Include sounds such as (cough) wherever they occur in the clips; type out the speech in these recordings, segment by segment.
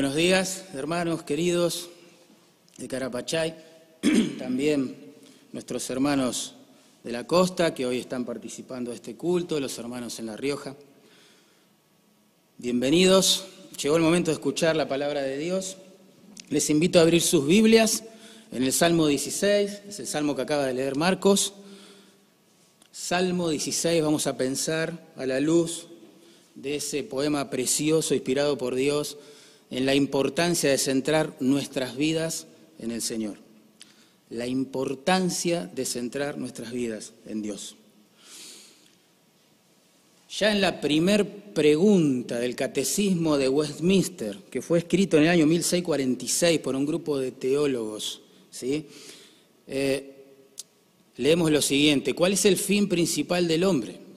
Buenos días, hermanos queridos de Carapachay, (clears throat) también nuestros hermanos de la costa que hoy están participando de este culto, los hermanos en La Rioja. Bienvenidos, llegó el momento de escuchar la palabra de Dios. Les invito a abrir sus Biblias en el Salmo 16, es el salmo que acaba de leer Marcos. Salmo 16, vamos a pensar a la luz de ese poema precioso inspirado por Dios en la importancia de centrar nuestras vidas en el Señor. La importancia de centrar nuestras vidas en Dios. Ya en la primer pregunta del Catecismo de Westminster, que fue escrito en el año 1646 por un grupo de teólogos, ¿sí? Eh, leemos lo siguiente, ¿cuál es el fin principal del hombre?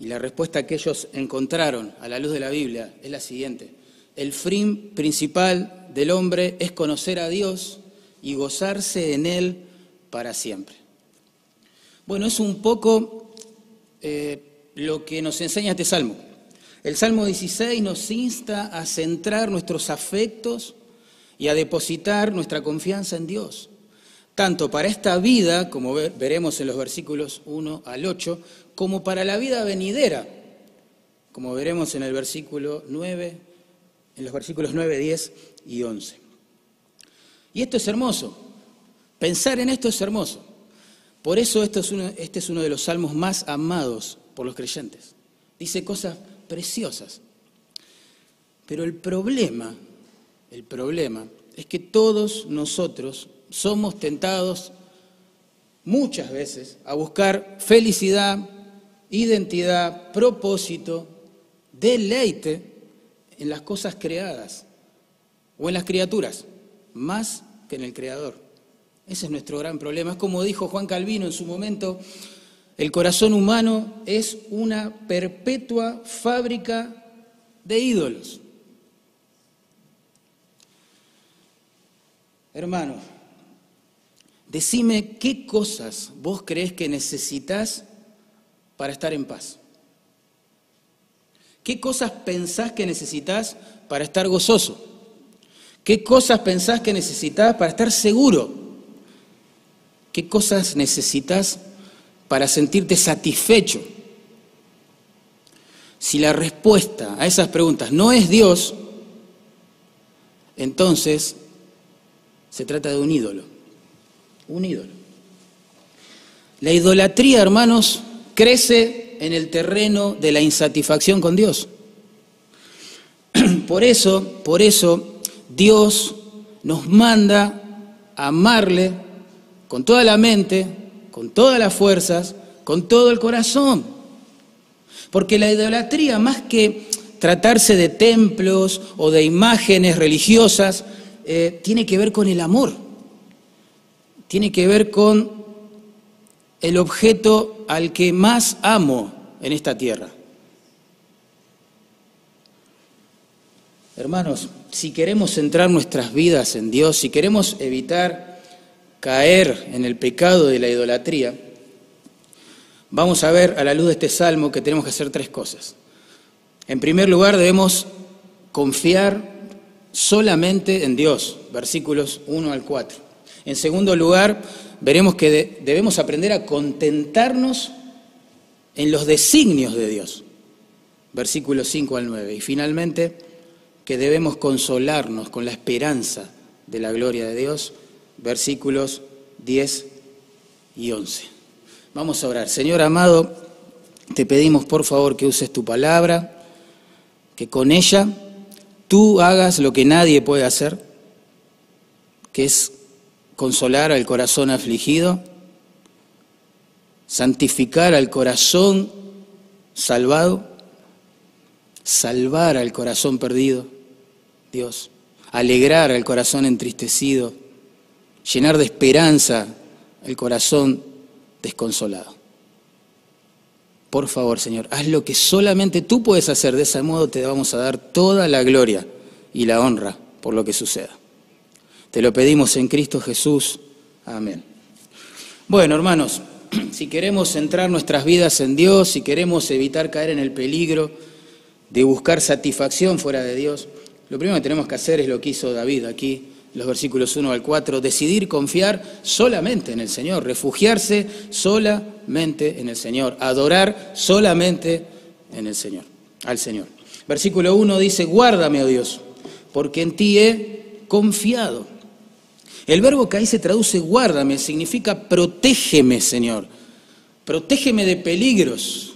Y la respuesta que ellos encontraron a la luz de la Biblia es la siguiente. El fin principal del hombre es conocer a Dios y gozarse en Él para siempre. Bueno, es un poco eh, lo que nos enseña este salmo. El Salmo 16 nos insta a centrar nuestros afectos y a depositar nuestra confianza en Dios, tanto para esta vida, como veremos en los versículos 1 al 8, como para la vida venidera, como veremos en el versículo 9, en los versículos 9, 10 y 11. Y esto es hermoso. Pensar en esto es hermoso. Por eso esto es este es uno de los salmos más amados por los creyentes. Dice cosas preciosas. Pero el problema, el problema es que todos nosotros somos tentados muchas veces a buscar felicidad, identidad, propósito, deleite en las cosas creadas o en las criaturas, más que en el Creador. Ese es nuestro gran problema. Es como dijo Juan Calvino en su momento, el corazón humano es una perpetua fábrica de ídolos. Hermano, decime qué cosas vos crees que necesitas para estar en paz? ¿Qué cosas pensás que necesitas para estar gozoso? ¿Qué cosas pensás que necesitas para estar seguro? ¿Qué cosas necesitas para sentirte satisfecho? Si la respuesta a esas preguntas no es Dios, entonces se trata de un ídolo. Un ídolo. La idolatría, hermanos, crece en el terreno de la insatisfacción con Dios. (clears throat) Por eso, por eso, Dios nos manda a amarle con toda la mente, con todas las fuerzas, con todo el corazón. Porque la idolatría, más que tratarse de templos o de imágenes religiosas, eh, tiene que ver con el amor, tiene que ver con el objeto al que más amo en esta tierra. Hermanos, si queremos centrar nuestras vidas en Dios, si queremos evitar caer en el pecado de la idolatría, vamos a ver a la luz de este salmo que tenemos que hacer tres cosas. En primer lugar, debemos confiar solamente en Dios, versículos 1 al 4. En segundo lugar, veremos que debemos aprender a contentarnos en los designios de Dios, versículos 5 al 9. Y finalmente, que debemos consolarnos con la esperanza de la gloria de Dios, versículos 10 y 11. Vamos a orar. Señor amado, te pedimos por favor que uses tu palabra, que con ella tú hagas lo que nadie puede hacer, que es consolar al corazón afligido, santificar al corazón salvado, salvar al corazón perdido, Dios, alegrar al corazón entristecido, llenar de esperanza el corazón desconsolado. Por favor, Señor, haz lo que solamente tú puedes hacer. De ese modo te vamos a dar toda la gloria y la honra por lo que suceda. Te lo pedimos en Cristo Jesús. Amén. Bueno, hermanos, (clears throat) si queremos centrar nuestras vidas en Dios, si queremos evitar caer en el peligro de buscar satisfacción fuera de Dios, Lo primero que tenemos que hacer es lo que hizo David aquí, los versículos 1 al 4, decidir confiar solamente en el Señor, refugiarse solamente en el Señor, adorar solamente en el Señor, al Señor. Versículo 1 dice, guárdame, oh Dios, porque en ti he confiado. El verbo que ahí se traduce guárdame significa protégeme, Señor. Protégeme de peligros.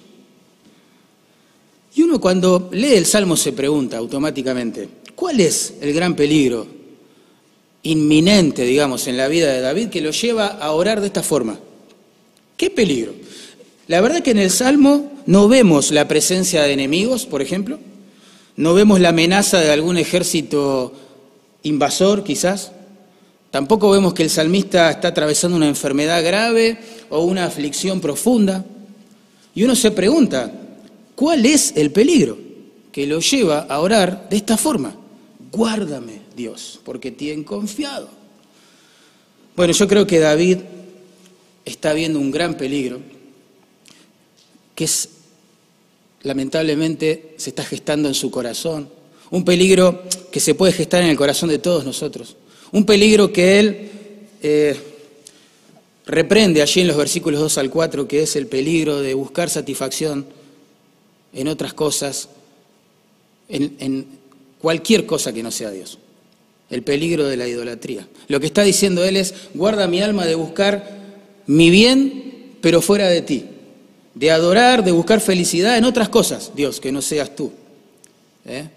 Y uno cuando lee el Salmo se pregunta automáticamente, ¿cuál es el gran peligro inminente, digamos, en la vida de David que lo lleva a orar de esta forma? ¿Qué peligro? La verdad que en el Salmo no vemos la presencia de enemigos, por ejemplo, no vemos la amenaza de algún ejército invasor, quizás. Tampoco vemos que el salmista está atravesando una enfermedad grave o una aflicción profunda. Y uno se pregunta, ¿cuál es el peligro que lo lleva a orar de esta forma? Guárdame, Dios, porque te confiado. Bueno, yo creo que David está viendo un gran peligro, que es lamentablemente se está gestando en su corazón, un peligro que se puede gestar en el corazón de todos nosotros, un peligro que él eh, reprende allí en los versículos 2 al 4, que es el peligro de buscar satisfacción en otras cosas, en, cualquier cosa que no sea Dios, el peligro de la idolatría. Lo que está diciendo él es, guarda mi alma de buscar mi bien, pero fuera de ti de adorar, de buscar felicidad en otras cosas, Dios, que no seas tú. ¿eh?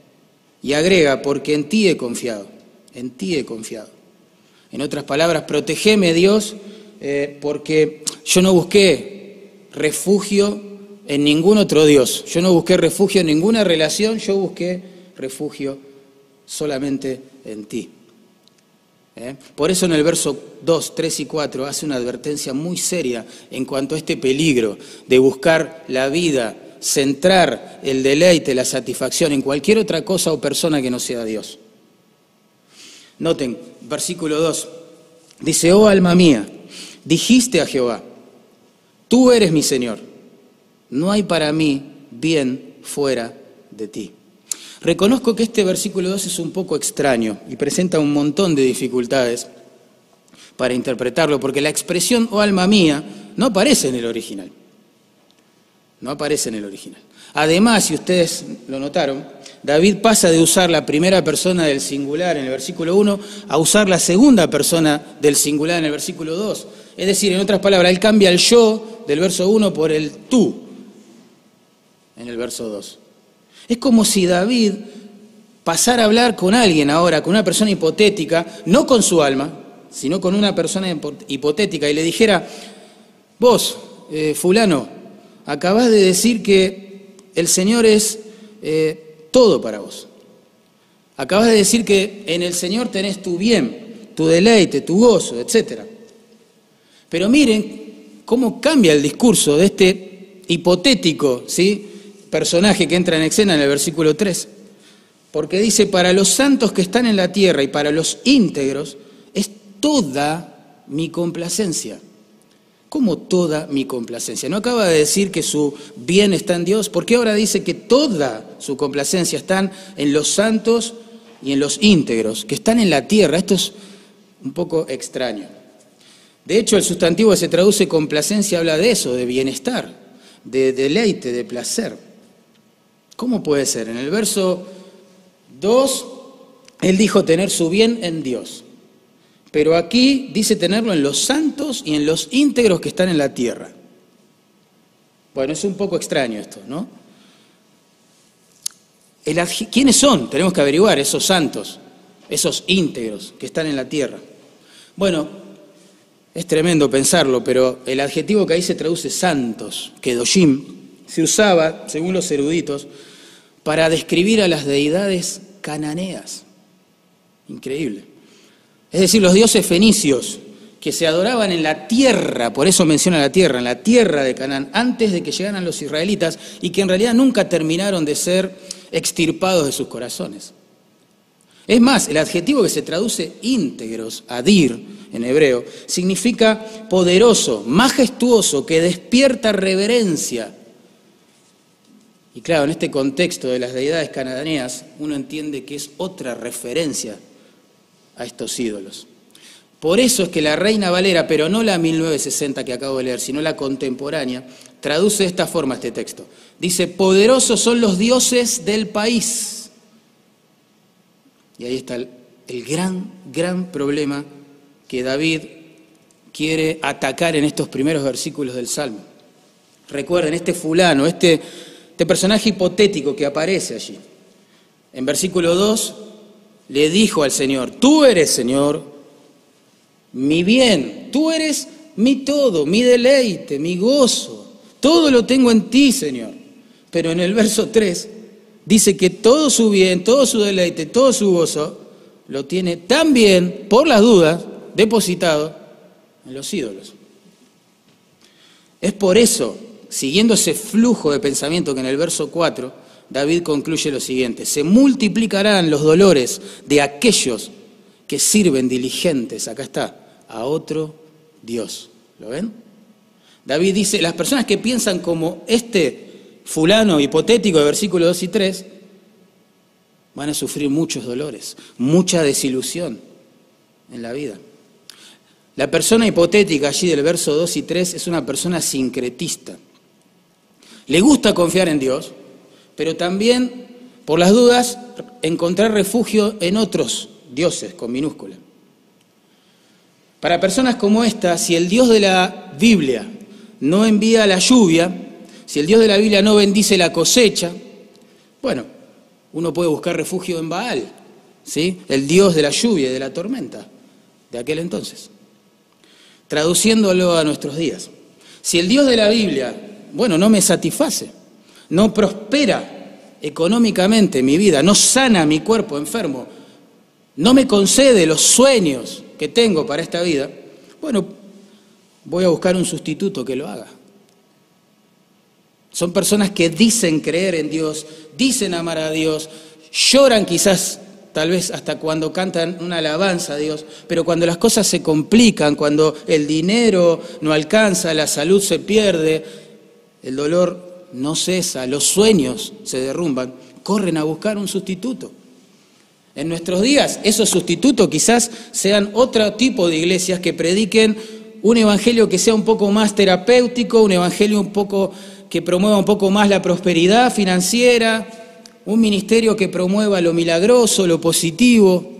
Y agrega, porque en ti he confiado, en ti he confiado. En otras palabras, protegeme Dios, eh, porque yo no busqué refugio en ningún otro Dios, yo no busqué refugio en ninguna relación, yo busqué refugio solamente en ti. ¿eh? Por eso en el verso 2, 3 y 4 hace una advertencia muy seria en cuanto a este peligro de buscar la vida, centrar el deleite, la satisfacción en cualquier otra cosa o persona que no sea Dios. Noten, versículo 2, dice, oh alma mía, dijiste a Jehová, tú eres mi Señor, no hay para mí bien fuera de ti. Reconozco que este versículo 2 es un poco extraño y presenta un montón de dificultades para interpretarlo, porque la expresión oh alma mía no aparece en el original. No aparece en el original. Además, si ustedes lo notaron, David pasa de usar la primera persona del singular en el versículo 1 a usar la segunda persona del singular en el versículo 2. Es decir, en otras palabras, él cambia el yo del verso 1 por el tú en el verso 2. Es como si David pasara a hablar con alguien ahora, con una persona hipotética, no con su alma, sino con una persona hipotética, y le dijera, vos, eh, fulano, acabas de decir que el Señor es eh, todo para vos. Acabas de decir que en el Señor tenés tu bien, tu deleite, tu gozo, etc. Pero miren cómo cambia el discurso de este hipotético, ¿sí? personaje que entra en escena en el versículo 3, porque dice, para los santos que están en la tierra y para los íntegros es toda mi complacencia. ¿Cómo toda mi complacencia? ¿No acaba de decir que su bien está en Dios? ¿Por qué ahora dice que toda su complacencia está en los santos y en los íntegros, que están en la tierra? Esto es un poco extraño. De hecho, el sustantivo que se traduce complacencia habla de eso, de bienestar, de deleite, de placer. ¿Cómo puede ser? En el verso 2, él dijo tener su bien en Dios. Pero aquí dice tenerlo en los santos y en los íntegros que están en la tierra. Bueno, es un poco extraño esto, ¿no? ¿Quiénes son? Tenemos que averiguar esos santos, esos íntegros que están en la tierra. Bueno, es tremendo pensarlo, pero el adjetivo que ahí se traduce santos, kedoshim, se usaba, según los eruditos, para describir a las deidades cananeas. Increíble. Es decir, los dioses fenicios que se adoraban en la tierra, por eso menciona la tierra, en la tierra de Canaán, antes de que llegaran los israelitas y que en realidad nunca terminaron de ser extirpados de sus corazones. Es más, el adjetivo que se traduce íntegros, adir en hebreo, significa poderoso, majestuoso, que despierta reverencia, Y claro, en este contexto de las deidades cananeas, uno entiende que es otra referencia a estos ídolos. Por eso es que la Reina Valera, pero no la 1960 que acabo de leer, sino la contemporánea, traduce de esta forma este texto. Dice, poderosos son los dioses del país. Y ahí está el, gran, gran problema que David quiere atacar en estos primeros versículos del Salmo. Recuerden, este fulano, este este personaje hipotético que aparece allí. En versículo 2 le dijo al Señor, tú eres Señor, mi bien, tú eres mi todo, mi deleite, mi gozo, todo lo tengo en ti, Señor. Pero en el verso 3 dice que todo su bien, todo su deleite, todo su gozo lo tiene también, por las dudas, depositado en los ídolos. Es por eso siguiendo ese flujo de pensamiento que en el verso 4 David concluye lo siguiente, se multiplicarán los dolores de aquellos que sirven diligentes, acá está, a otro Dios. ¿Lo ven? David dice, las personas que piensan como este fulano hipotético de versículos 2 y 3, van a sufrir muchos dolores, mucha desilusión en la vida. La persona hipotética allí del verso 2 y 3 es una persona sincretista. Le gusta confiar en Dios, pero también, por las dudas, encontrar refugio en otros dioses con minúscula. Para personas como esta, si el Dios de la Biblia no envía la lluvia, si el Dios de la Biblia no bendice la cosecha, bueno, uno puede buscar refugio en Baal, ¿sí? el Dios de la lluvia y de la tormenta de aquel entonces. Traduciéndolo a nuestros días. Si el Dios de la Biblia bueno, no me satisface, no prospera económicamente mi vida, no sana mi cuerpo enfermo, no me concede los sueños que tengo para esta vida, bueno, voy a buscar un sustituto que lo haga. Son personas que dicen creer en Dios, dicen amar a Dios, lloran quizás tal vez hasta cuando cantan una alabanza a Dios, pero cuando las cosas se complican, cuando el dinero no alcanza, la salud se pierde, el dolor no cesa, los sueños se derrumban, corren a buscar un sustituto. En nuestros días, esos sustitutos quizás sean otro tipo de iglesias que prediquen un evangelio que sea un poco más terapéutico, un evangelio un poco que promueva un poco más la prosperidad financiera, un ministerio que promueva lo milagroso, lo positivo,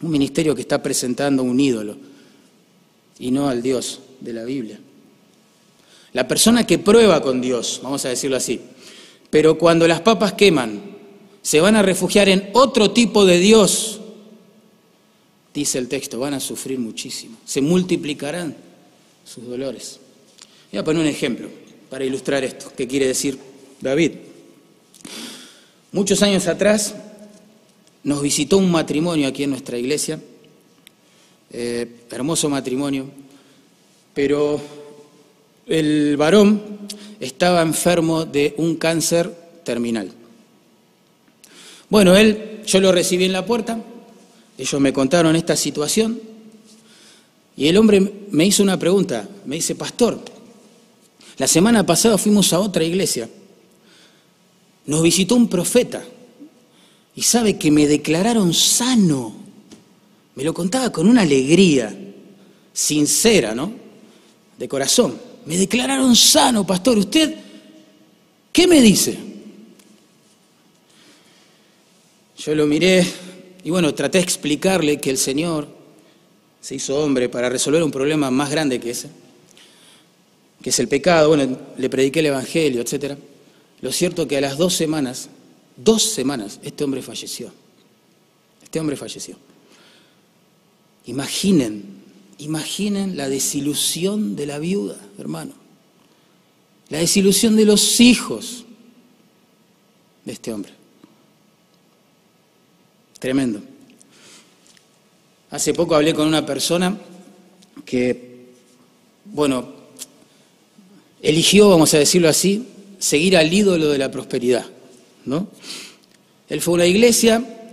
un ministerio que está presentando un ídolo y no al Dios de la Biblia. La persona que prueba con Dios, vamos a decirlo así, pero cuando las papas queman, se van a refugiar en otro tipo de Dios, dice el texto, van a sufrir muchísimo, se multiplicarán sus dolores. Voy a poner un ejemplo para ilustrar esto, qué quiere decir David. Muchos años atrás nos visitó un matrimonio aquí en nuestra iglesia, eh, hermoso matrimonio, pero el varón estaba enfermo de un cáncer terminal. Bueno, él, yo lo recibí en la puerta, ellos me contaron esta situación y el hombre me hizo una pregunta, me dice, pastor, la semana pasada fuimos a otra iglesia, nos visitó un profeta y sabe que me declararon sano, me lo contaba con una alegría sincera, ¿no? De corazón. Me declararon sano, pastor. ¿Usted qué me dice? Yo lo miré y bueno, traté de explicarle que el Señor se hizo hombre para resolver un problema más grande que ese, que es el pecado. Bueno, le prediqué el Evangelio, etc. Lo cierto que a las dos semanas, dos semanas, este hombre falleció. Este hombre falleció. Imaginen Imaginen la desilusión de la viuda, hermano. La desilusión de los hijos de este hombre. Tremendo. Hace poco hablé con una persona que, bueno, eligió, vamos a decirlo así, seguir al ídolo de la prosperidad, ¿no? Él fue a una iglesia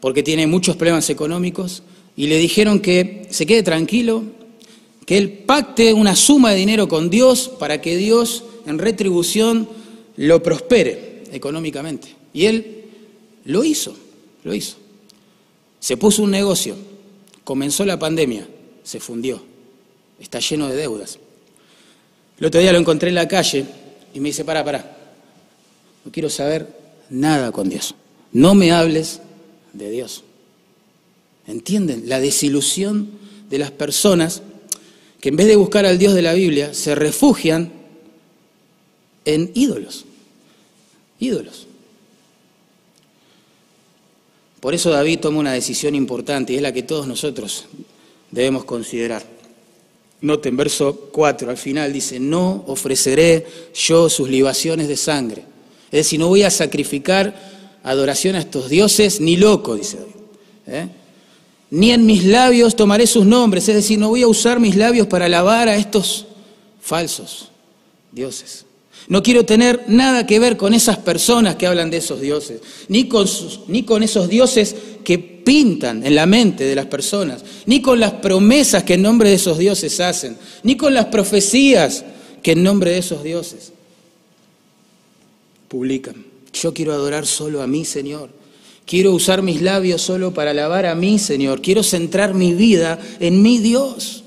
porque tiene muchos problemas económicos, y le dijeron que se quede tranquilo, que él pacte una suma de dinero con Dios para que Dios en retribución lo prospere económicamente. Y él lo hizo, lo hizo. Se puso un negocio, comenzó la pandemia, se fundió, está lleno de deudas. El otro día lo encontré en la calle y me dice, para, para, no quiero saber nada con Dios. No me hables de Dios. ¿Entienden? La desilusión de las personas que en vez de buscar al Dios de la Biblia, se refugian en ídolos. Ídolos. Por eso David toma una decisión importante y es la que todos nosotros debemos considerar. Noten verso 4, al final dice, no ofreceré yo sus libaciones de sangre. Es decir, no voy a sacrificar adoración a estos dioses ni loco, dice David. ¿eh? Ni en mis labios tomaré sus nombres, es decir, no voy a usar mis labios para alabar a estos falsos dioses. No quiero tener nada que ver con esas personas que hablan de esos dioses, ni con, ni con esos dioses que pintan en la mente de las personas, ni con las promesas que en nombre de esos dioses hacen, ni con las profecías que en nombre de esos dioses publican. Yo quiero adorar solo a mi Señor. Quiero usar mis labios solo para alabar a mí, Señor. Quiero centrar mi vida en mi Dios.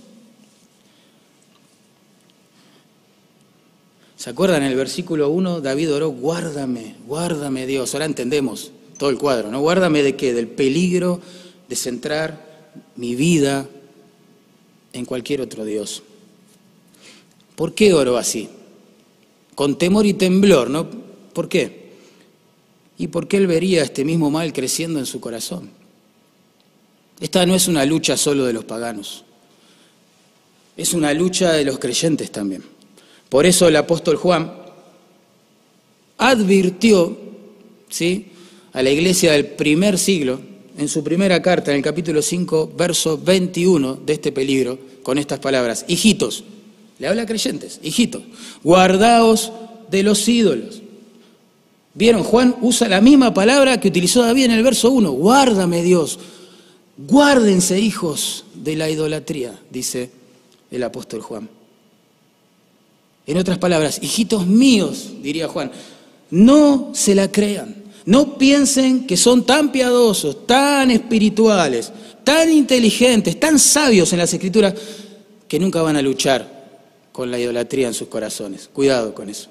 ¿Se acuerdan en el versículo 1? David oró, guárdame, guárdame Dios. Ahora entendemos todo el cuadro, ¿no? Guárdame de qué? Del peligro de centrar mi vida en cualquier otro Dios. ¿Por qué oró así? Con temor y temblor, ¿no? ¿Por qué? Y porque él vería este mismo mal creciendo en su corazón. Esta no es una lucha solo de los paganos, es una lucha de los creyentes también. Por eso el apóstol Juan advirtió ¿sí? a la iglesia del primer siglo, en su primera carta, en el capítulo 5, verso 21 de este peligro, con estas palabras, hijitos, le habla a creyentes, hijitos, guardaos de los ídolos. Vieron, Juan usa la misma palabra que utilizó David en el verso 1, guárdame Dios, guárdense hijos de la idolatría, dice el apóstol Juan. En otras palabras, hijitos míos, diría Juan, no se la crean. No piensen que son tan piadosos, tan espirituales, tan inteligentes, tan sabios en las escrituras, que nunca van a luchar con la idolatría en sus corazones. Cuidado con eso.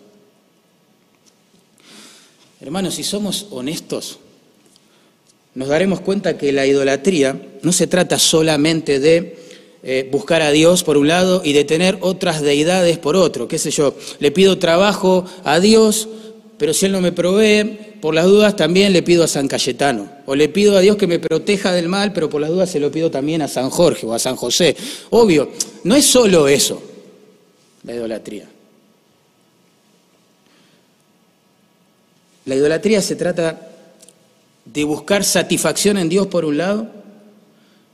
Hermanos, si somos honestos, nos daremos cuenta que la idolatría no se trata solamente de eh, buscar a Dios por un lado y de tener otras deidades por otro. ¿Qué sé yo? Le pido trabajo a Dios, pero si Él no me provee, por las dudas también le pido a San Cayetano. O le pido a Dios que me proteja del mal, pero por las dudas se lo pido también a San Jorge o a San José. Obvio, no es solo eso, la idolatría. La idolatría se trata de buscar satisfacción en Dios por un lado,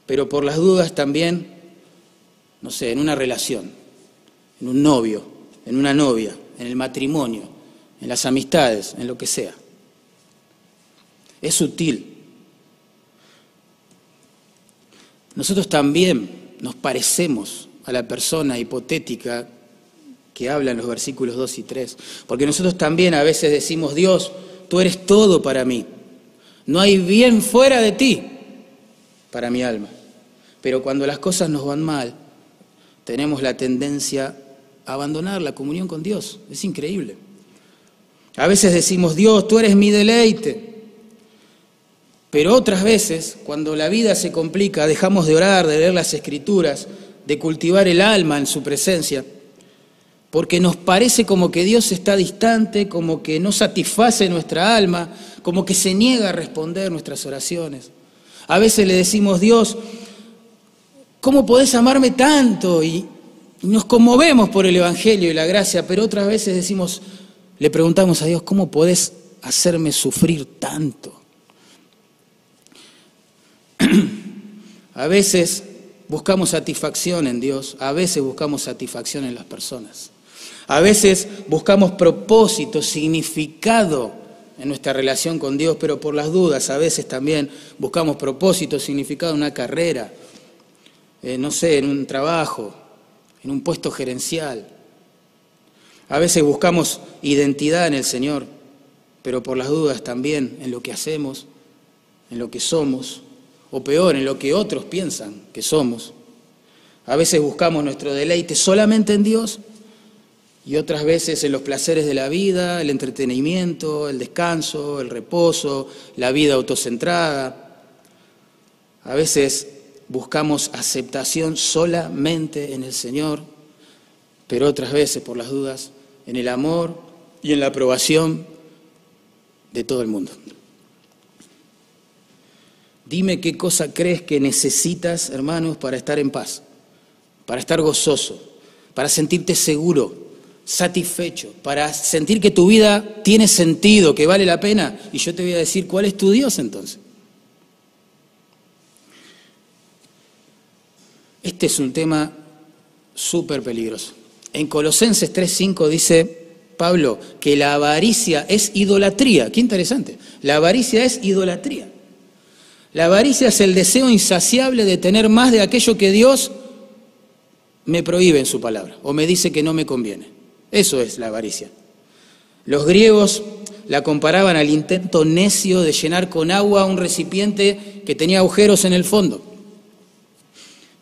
pero por las dudas también no sé, en una relación, en un novio, en una novia, en el matrimonio, en las amistades, en lo que sea. Es sutil. Nosotros también nos parecemos a la persona hipotética que habla en los versículos 2 y 3, porque nosotros también a veces decimos, Dios, tú eres todo para mí, no hay bien fuera de ti para mi alma, pero cuando las cosas nos van mal, tenemos la tendencia a abandonar la comunión con Dios. Es increíble. A veces decimos, Dios, tú eres mi deleite. Pero otras veces, cuando la vida se complica, dejamos de orar, de leer las escrituras, de cultivar el alma en su presencia, porque nos parece como que Dios está distante, como que no satisface nuestra alma, como que se niega a responder nuestras oraciones. A veces le decimos, Dios, ¿cómo podés amarme tanto? Y nos conmovemos por el Evangelio y la gracia, pero otras veces decimos, le preguntamos a Dios, ¿cómo podés hacerme sufrir tanto? (clears throat) A veces buscamos satisfacción en Dios, a veces buscamos satisfacción en las personas. A veces buscamos propósito, significado en nuestra relación con Dios, pero por las dudas a veces también buscamos propósito, significado en una carrera, eh, no sé, en un trabajo, en un puesto gerencial. A veces buscamos identidad en el Señor, pero por las dudas también en lo que hacemos, en lo que somos, o peor, en lo que otros piensan que somos. A veces buscamos nuestro deleite solamente en Dios y otras veces en los placeres de la vida, el entretenimiento, el descanso, el reposo, la vida autocentrada. A veces buscamos aceptación solamente en el Señor, pero otras veces, por las dudas, en el amor y en la aprobación de todo el mundo. Dime qué cosa crees que necesitas, hermanos, para estar en paz, para estar gozoso, para sentirte seguro, satisfecho, para sentir que tu vida tiene sentido, que vale la pena. Y yo te voy a decir cuál es tu Dios entonces. Este es un tema súper peligroso. En Colosenses 3.5 dice Pablo que la avaricia es idolatría. Qué interesante. La avaricia es idolatría. La avaricia es el deseo insaciable de tener más de aquello que Dios me prohíbe en su palabra o me dice que no me conviene. Eso es la avaricia. Los griegos la comparaban al intento necio de llenar con agua un recipiente que tenía agujeros en el fondo.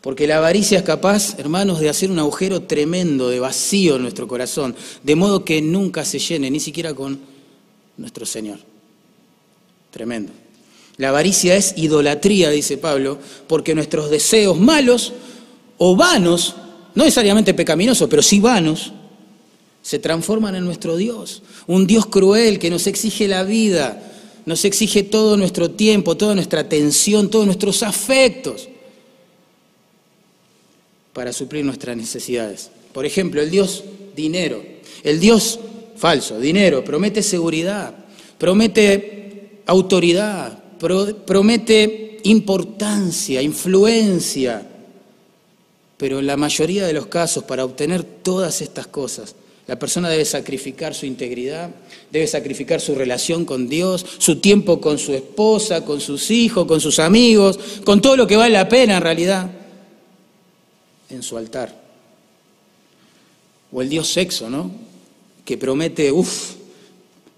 Porque la avaricia es capaz, hermanos, de hacer un agujero tremendo de vacío en nuestro corazón, de modo que nunca se llene, ni siquiera con nuestro Señor. Tremendo. La avaricia es idolatría, dice Pablo, porque nuestros deseos malos o vanos, no necesariamente pecaminosos, pero sí vanos, se transforman en nuestro Dios. Un Dios cruel que nos exige la vida, nos exige todo nuestro tiempo, toda nuestra atención, todos nuestros afectos para suplir nuestras necesidades. Por ejemplo, el Dios dinero, el Dios falso, dinero, promete seguridad, promete autoridad, promete importancia, influencia, pero en la mayoría de los casos, para obtener todas estas cosas, la persona debe sacrificar su integridad, debe sacrificar su relación con Dios, su tiempo con su esposa, con sus hijos, con sus amigos, con todo lo que vale la pena en realidad en su altar. O el Dios sexo, ¿no? Que promete, uff,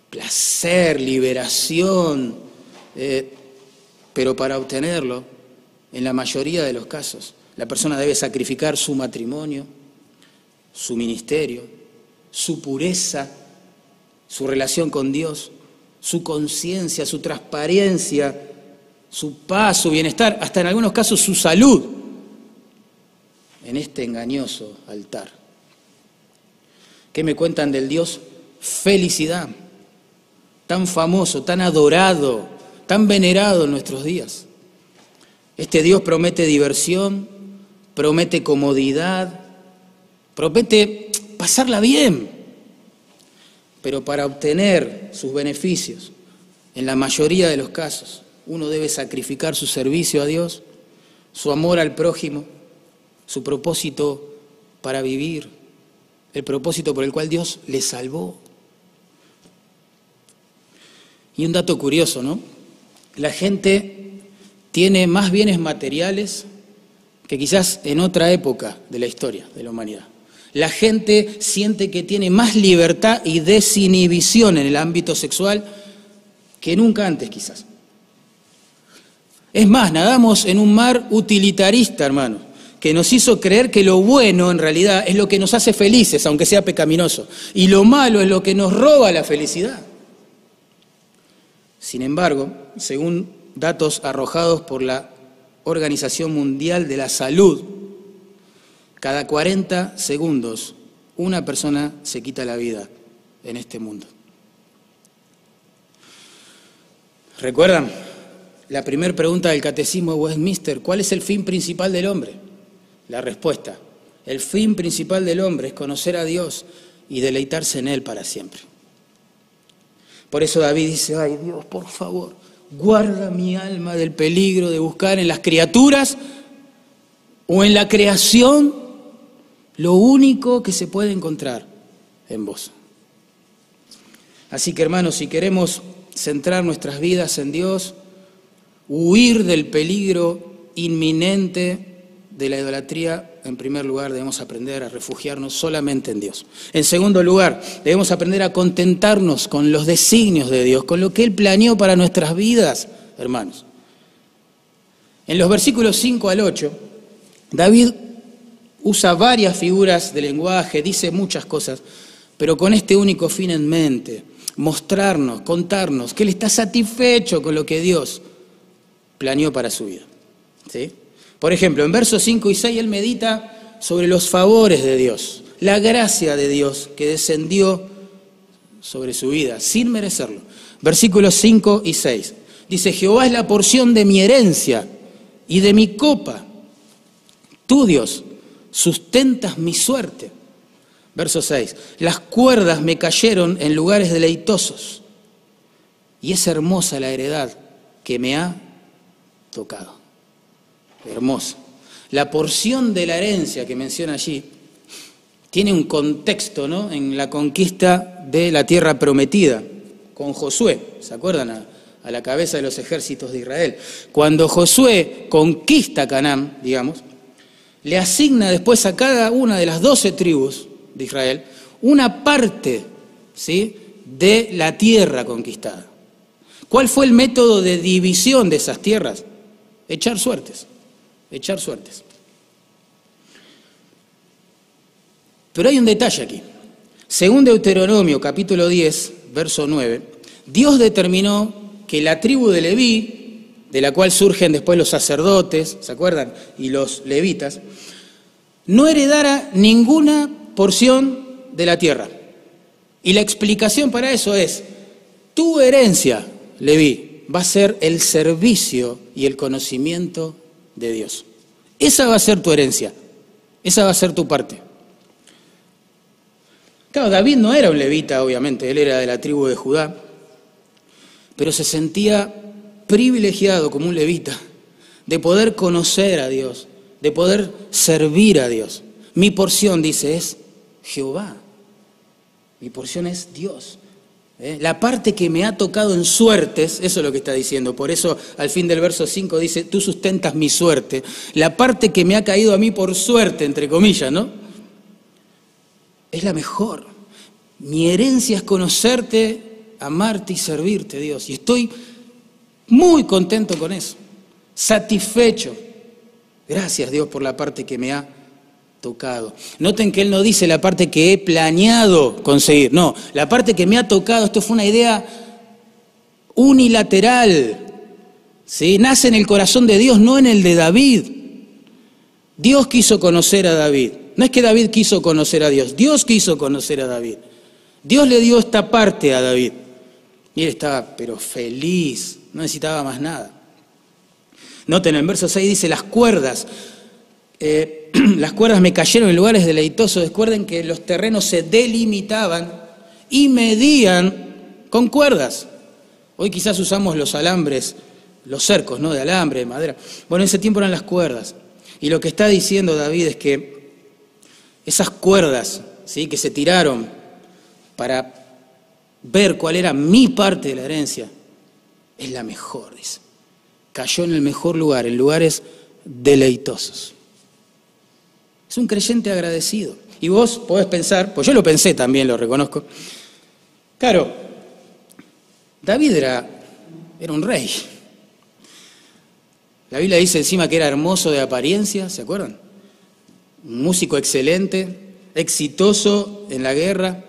placer, liberación, eh, pero para obtenerlo, en la mayoría de los casos, la persona debe sacrificar su matrimonio, su ministerio, su pureza, su relación con Dios, su conciencia, su transparencia, su paz, su bienestar, hasta en algunos casos su salud en este engañoso altar. ¿Qué me cuentan del Dios felicidad? Tan famoso, tan adorado, tan venerado en nuestros días. Este Dios promete diversión, promete comodidad, promete pasarla bien, pero para obtener sus beneficios, en la mayoría de los casos, uno debe sacrificar su servicio a Dios, su amor al prójimo, su propósito para vivir, el propósito por el cual Dios le salvó. Y un dato curioso, ¿no? La gente tiene más bienes materiales que quizás en otra época de la historia de la humanidad. La gente siente que tiene más libertad y desinhibición en el ámbito sexual que nunca antes quizás. Es más, nadamos en un mar utilitarista, hermano que nos hizo creer que lo bueno en realidad es lo que nos hace felices, aunque sea pecaminoso, y lo malo es lo que nos roba la felicidad. Sin embargo, según datos arrojados por la Organización Mundial de la Salud, cada 40 segundos una persona se quita la vida en este mundo. ¿Recuerdan? La primera pregunta del Catecismo de Westminster, ¿cuál es el fin principal del hombre? La respuesta, el fin principal del hombre es conocer a Dios y deleitarse en Él para siempre. Por eso David dice, ay Dios, por favor, guarda mi alma del peligro de buscar en las criaturas o en la creación lo único que se puede encontrar en vos. Así que hermanos, si queremos centrar nuestras vidas en Dios, huir del peligro inminente de la idolatría, en primer lugar, debemos aprender a refugiarnos solamente en Dios. En segundo lugar, debemos aprender a contentarnos con los designios de Dios, con lo que Él planeó para nuestras vidas, hermanos. En los versículos 5 al 8, David usa varias figuras de lenguaje, dice muchas cosas, pero con este único fin en mente, mostrarnos, contarnos que Él está satisfecho con lo que Dios planeó para su vida. ¿Sí? Por ejemplo, en versos 5 y 6 Él medita sobre los favores de Dios, la gracia de Dios que descendió sobre su vida sin merecerlo. Versículos 5 y 6. Dice, Jehová es la porción de mi herencia y de mi copa. Tú, Dios, sustentas mi suerte. Verso 6. Las cuerdas me cayeron en lugares deleitosos y es hermosa la heredad que me ha tocado. Hermosa. La porción de la herencia que menciona allí tiene un contexto ¿no? en la conquista de la tierra prometida con Josué. ¿Se acuerdan? A, a la cabeza de los ejércitos de Israel. Cuando Josué conquista Canaán, digamos, le asigna después a cada una de las doce tribus de Israel una parte ¿sí? de la tierra conquistada. ¿Cuál fue el método de división de esas tierras? Echar suertes, echar suertes. Pero hay un detalle aquí. Según Deuteronomio capítulo 10, verso 9, Dios determinó que la tribu de Leví, de la cual surgen después los sacerdotes, ¿se acuerdan? Y los levitas, no heredara ninguna porción de la tierra. Y la explicación para eso es, tu herencia, Leví, va a ser el servicio y el conocimiento de Dios. Esa va a ser tu herencia, esa va a ser tu parte. Claro, David no era un levita, obviamente, él era de la tribu de Judá, pero se sentía privilegiado como un levita de poder conocer a Dios, de poder servir a Dios. Mi porción, dice, es Jehová. Mi porción es Dios. ¿Eh? La parte que me ha tocado en suertes, eso es lo que está diciendo. Por eso al fin del verso 5 dice, tú sustentas mi suerte. La parte que me ha caído a mí por suerte, entre comillas, ¿no? Es la mejor. Mi herencia es conocerte, amarte y servirte, Dios. Y estoy muy contento con eso, satisfecho. Gracias, Dios, por la parte que me ha tocado. Noten que Él no dice la parte que he planeado conseguir, no, la parte que me ha tocado, esto fue una idea unilateral. ¿sí? Nace en el corazón de Dios, no en el de David. Dios quiso conocer a David. No es que David quiso conocer a Dios, Dios quiso conocer a David. Dios le dio esta parte a David. Y él estaba, pero feliz, no necesitaba más nada. Noten, en el verso 6 dice, las cuerdas, eh, (clears throat) las cuerdas me cayeron en lugares deleitosos. Recuerden que los terrenos se delimitaban y medían con cuerdas. Hoy quizás usamos los alambres, los cercos, ¿no? De alambre, de madera. Bueno, en ese tiempo eran las cuerdas. Y lo que está diciendo David es que esas cuerdas, ¿sí? Que se tiraron para ver cuál era mi parte de la herencia, es la mejor, dice. Cayó en el mejor lugar, en lugares deleitosos. Es un creyente agradecido. Y vos podés pensar, pues yo lo pensé también, lo reconozco. Claro, David era, era un rey. La Biblia dice encima que era hermoso de apariencia, ¿se acuerdan? Un músico excelente, exitoso en la guerra,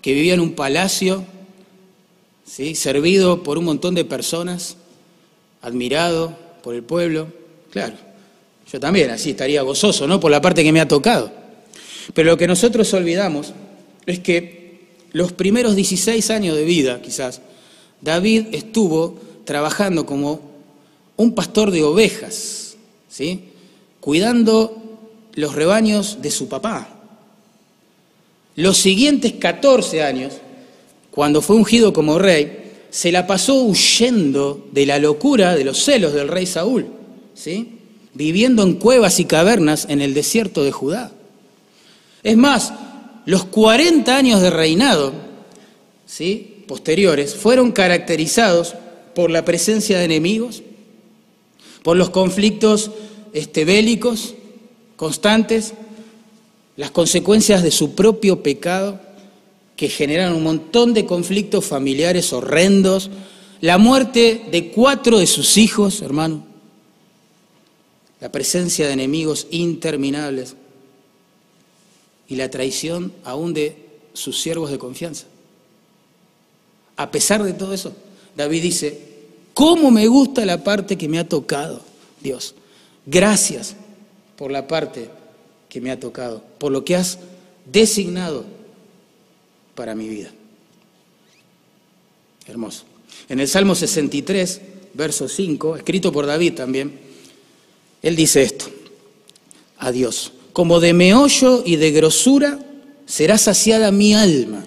que vivía en un palacio, ¿sí? servido por un montón de personas, admirado por el pueblo. Claro, yo también así estaría gozoso, ¿no? Por la parte que me ha tocado. Pero lo que nosotros olvidamos es que los primeros 16 años de vida, quizás, David estuvo trabajando como un pastor de ovejas, ¿sí? Cuidando los rebaños de su papá, los siguientes 14 años, cuando fue ungido como rey, se la pasó huyendo de la locura, de los celos del rey Saúl, ¿sí? viviendo en cuevas y cavernas en el desierto de Judá. Es más, los 40 años de reinado ¿sí? posteriores fueron caracterizados por la presencia de enemigos, por los conflictos este, bélicos, constantes, las consecuencias de su propio pecado, que generan un montón de conflictos familiares horrendos, la muerte de cuatro de sus hijos, hermano, la presencia de enemigos interminables y la traición aún de sus siervos de confianza. A pesar de todo eso, David dice, ¿cómo me gusta la parte que me ha tocado, Dios? Gracias por la parte que me ha tocado, por lo que has designado para mi vida. Hermoso. En el Salmo 63, verso 5, escrito por David también, él dice esto, adiós, como de meollo y de grosura será saciada mi alma,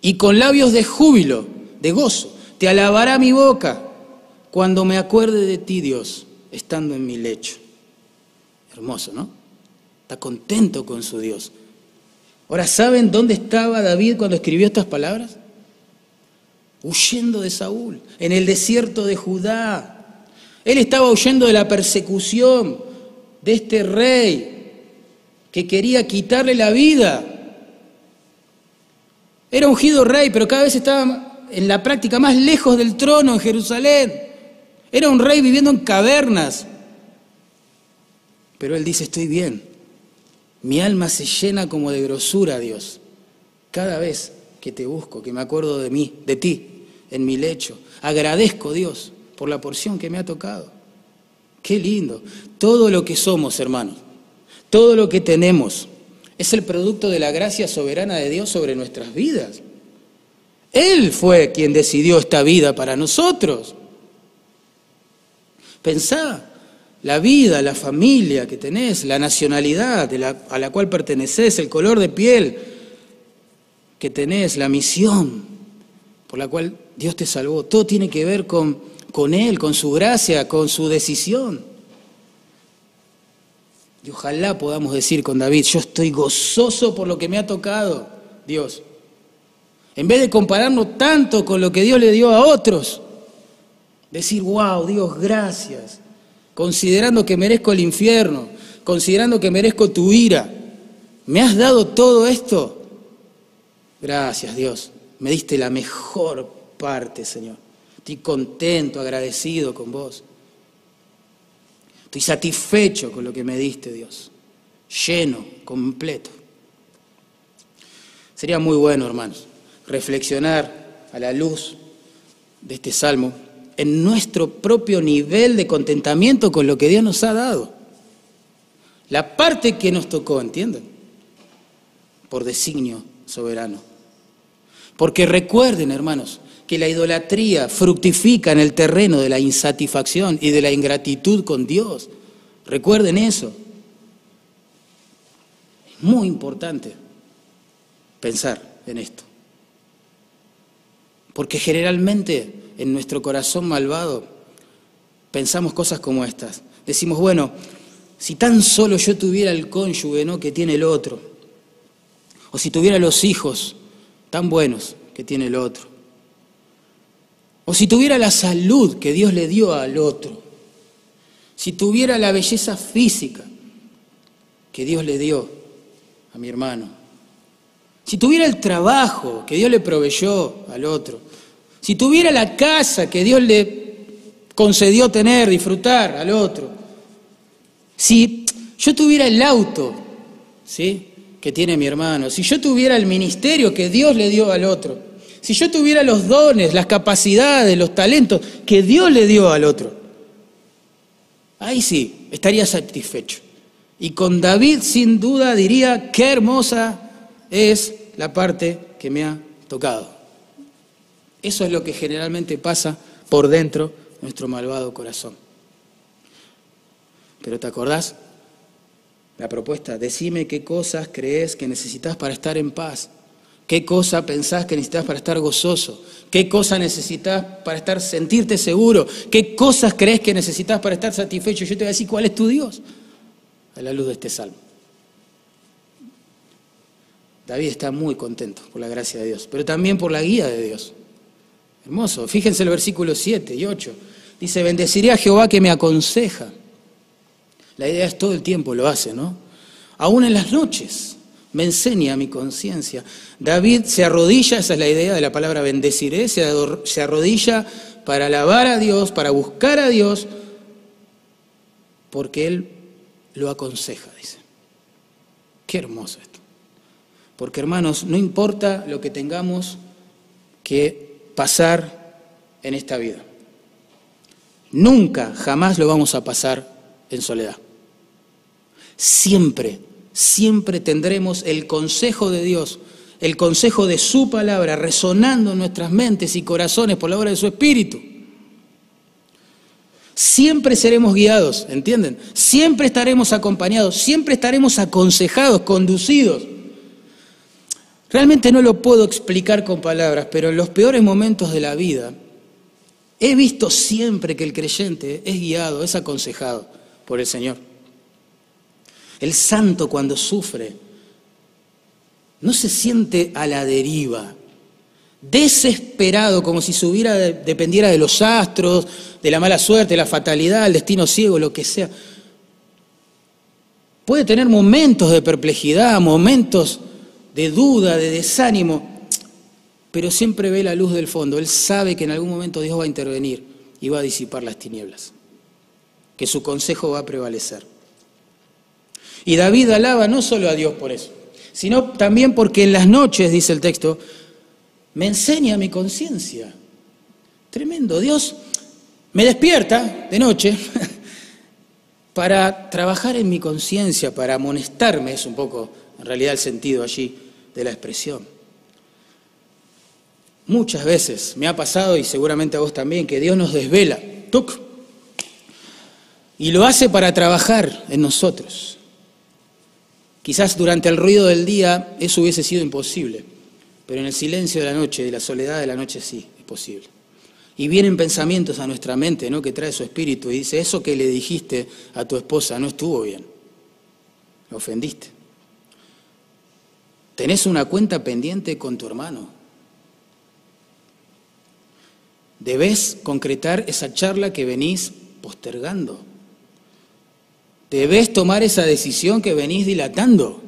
y con labios de júbilo, de gozo, te alabará mi boca cuando me acuerde de ti, Dios, estando en mi lecho. Hermoso, ¿no? Está contento con su Dios. Ahora, ¿saben dónde estaba David cuando escribió estas palabras? Huyendo de Saúl, en el desierto de Judá. Él estaba huyendo de la persecución de este rey que quería quitarle la vida. Era ungido rey, pero cada vez estaba en la práctica más lejos del trono en Jerusalén. Era un rey viviendo en cavernas. Pero él dice, estoy bien. Mi alma se llena como de grosura, Dios. Cada vez que te busco, que me acuerdo de mí, de ti, en mi lecho. Agradezco, Dios, por la porción que me ha tocado. Qué lindo. Todo lo que somos, hermanos, todo lo que tenemos, es el producto de la gracia soberana de Dios sobre nuestras vidas. Él fue quien decidió esta vida para nosotros. Pensá, la vida, la familia que tenés, la nacionalidad a la cual perteneces, el color de piel que tenés, la misión por la cual Dios te salvó, todo tiene que ver con, con Él, con su gracia, con su decisión. Y ojalá podamos decir con David, yo estoy gozoso por lo que me ha tocado, Dios. En vez de compararnos tanto con lo que Dios le dio a otros, decir, wow, Dios, gracias, considerando que merezco el infierno, considerando que merezco tu ira, me has dado todo esto. Gracias, Dios, me diste la mejor parte, Señor. Estoy contento, agradecido con vos. Estoy satisfecho con lo que me diste, Dios. Lleno, completo. Sería muy bueno, hermanos, reflexionar a la luz de este salmo en nuestro propio nivel de contentamiento con lo que Dios nos ha dado. La parte que nos tocó, ¿entienden? Por designio soberano. Porque recuerden, hermanos, que la idolatría fructifica en el terreno de la insatisfacción y de la ingratitud con Dios. Recuerden eso. Es muy importante pensar en esto. Porque generalmente en nuestro corazón malvado pensamos cosas como estas. Decimos, bueno, si tan solo yo tuviera el cónyuge ¿no? que tiene el otro, o si tuviera los hijos tan buenos que tiene el otro, o si tuviera la salud que Dios le dio al otro, si tuviera la belleza física que Dios le dio a mi hermano, si tuviera el trabajo que Dios le proveyó al otro, si tuviera la casa que Dios le concedió tener, disfrutar al otro, si yo tuviera el auto, ¿sí? que tiene mi hermano, si yo tuviera el ministerio que Dios le dio al otro, si yo tuviera los dones, las capacidades, los talentos que Dios le dio al otro, ahí sí, estaría satisfecho. Y con David sin duda diría, qué hermosa es la parte que me ha tocado. Eso es lo que generalmente pasa por dentro de nuestro malvado corazón. Pero ¿te acordás? La propuesta, decime qué cosas crees que necesitas para estar en paz. ¿Qué cosa pensás que necesitas para estar gozoso? ¿Qué cosa necesitas para estar sentirte seguro? ¿Qué cosas crees que necesitas para estar satisfecho? Yo te voy a decir cuál es tu Dios a la luz de este salmo. David está muy contento por la gracia de Dios, pero también por la guía de Dios. Hermoso. Fíjense el versículo 7 y 8. Dice, bendeciré a Jehová que me aconseja. La idea es todo el tiempo lo hace, ¿no? Aún en las noches me enseña mi conciencia. David se arrodilla, esa es la idea de la palabra bendeciré, se arrodilla para alabar a Dios, para buscar a Dios, porque Él lo aconseja, dice. Qué hermoso esto. Porque hermanos, no importa lo que tengamos que pasar en esta vida. Nunca, jamás lo vamos a pasar en soledad. Siempre, siempre tendremos el consejo de Dios, el consejo de su palabra resonando en nuestras mentes y corazones por la obra de su Espíritu. Siempre seremos guiados, ¿entienden? Siempre estaremos acompañados, siempre estaremos aconsejados, conducidos. Realmente no lo puedo explicar con palabras, pero en los peores momentos de la vida he visto siempre que el creyente es guiado, es aconsejado por el Señor. El santo cuando sufre no se siente a la deriva, desesperado, como si su vida dependiera de los astros, de la mala suerte, la fatalidad, el destino ciego, lo que sea. Puede tener momentos de perplejidad, momentos de duda, de desánimo, pero siempre ve la luz del fondo. Él sabe que en algún momento Dios va a intervenir y va a disipar las tinieblas, que su consejo va a prevalecer. Y David alaba no solo a Dios por eso, sino también porque en las noches, dice el texto, me enseña mi conciencia. Tremendo. Dios me despierta de noche (laughs) para trabajar en mi conciencia, para amonestarme, es un poco en realidad el sentido allí de la expresión. Muchas veces me ha pasado, y seguramente a vos también, que Dios nos desvela, ¡tuc! y lo hace para trabajar en nosotros. Quizás durante el ruido del día eso hubiese sido imposible, pero en el silencio de la noche, de la soledad de la noche sí, es posible. Y vienen pensamientos a nuestra mente, ¿no? Que trae su espíritu y dice, eso que le dijiste a tu esposa no estuvo bien. Lo ofendiste. Tenés una cuenta pendiente con tu hermano. Debes concretar esa charla que venís postergando. Debes tomar esa decisión que venís dilatando.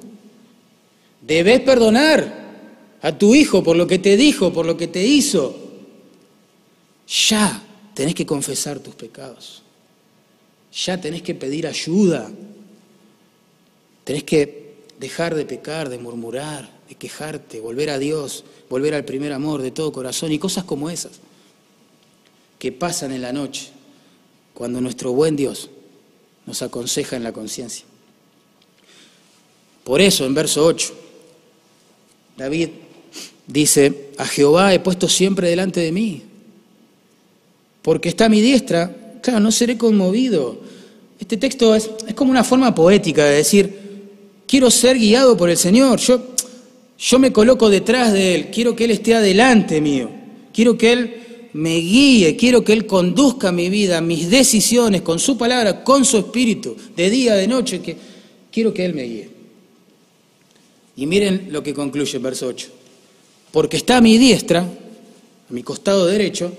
Debes perdonar a tu hijo por lo que te dijo, por lo que te hizo. Ya tenés que confesar tus pecados. Ya tenés que pedir ayuda. Tenés que dejar de pecar, de murmurar, de quejarte, volver a Dios, volver al primer amor de todo corazón y cosas como esas que pasan en la noche cuando nuestro buen Dios nos aconseja en la conciencia. Por eso en verso 8, David dice, a Jehová he puesto siempre delante de mí, porque está a mi diestra, claro, no seré conmovido. Este texto es, es como una forma poética de decir, quiero ser guiado por el Señor, yo, yo me coloco detrás de Él, quiero que Él esté adelante mío, quiero que Él me guíe, quiero que Él conduzca mi vida, mis decisiones, con su palabra, con su espíritu, de día, de noche, que quiero que Él me guíe. Y miren lo que concluye el verso 8. Porque está a mi diestra, a mi costado derecho,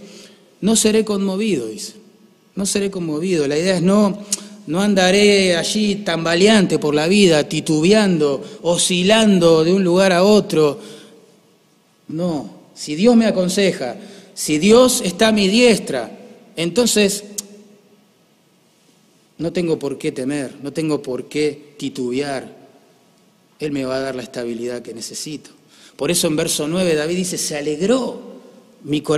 no seré conmovido, dice. No seré conmovido. La idea es no, no andaré allí tambaleante por la vida, titubeando, oscilando de un lugar a otro. No, si Dios me aconseja, si Dios está a mi diestra, entonces no tengo por qué temer, no tengo por qué titubear. Él me va a dar la estabilidad que necesito. Por eso en verso 9 David dice, se alegró,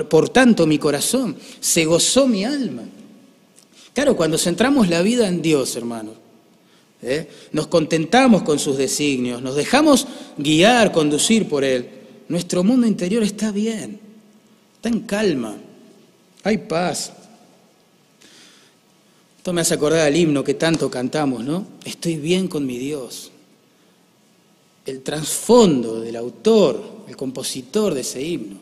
por tanto mi corazón, se gozó mi alma. Claro, cuando centramos la vida en Dios, hermanos, ¿eh? nos contentamos con sus designios, nos dejamos guiar, conducir por Él, nuestro mundo interior está bien. Está en calma, hay paz. Esto me hace acordar al himno que tanto cantamos, ¿no? Estoy bien con mi Dios. El trasfondo del autor, el compositor de ese himno,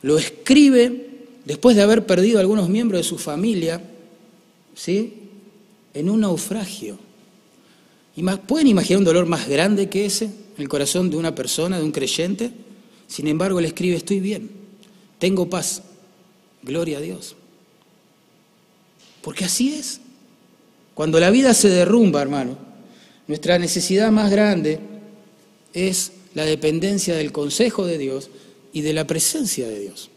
lo escribe después de haber perdido algunos miembros de su familia, ¿sí? En un naufragio. ¿Pueden imaginar un dolor más grande que ese en el corazón de una persona, de un creyente? Sin embargo, él escribe, estoy bien. Tengo paz. Gloria a Dios. Porque así es. Cuando la vida se derrumba, hermano, nuestra necesidad más grande es la dependencia del consejo de Dios y de la presencia de Dios.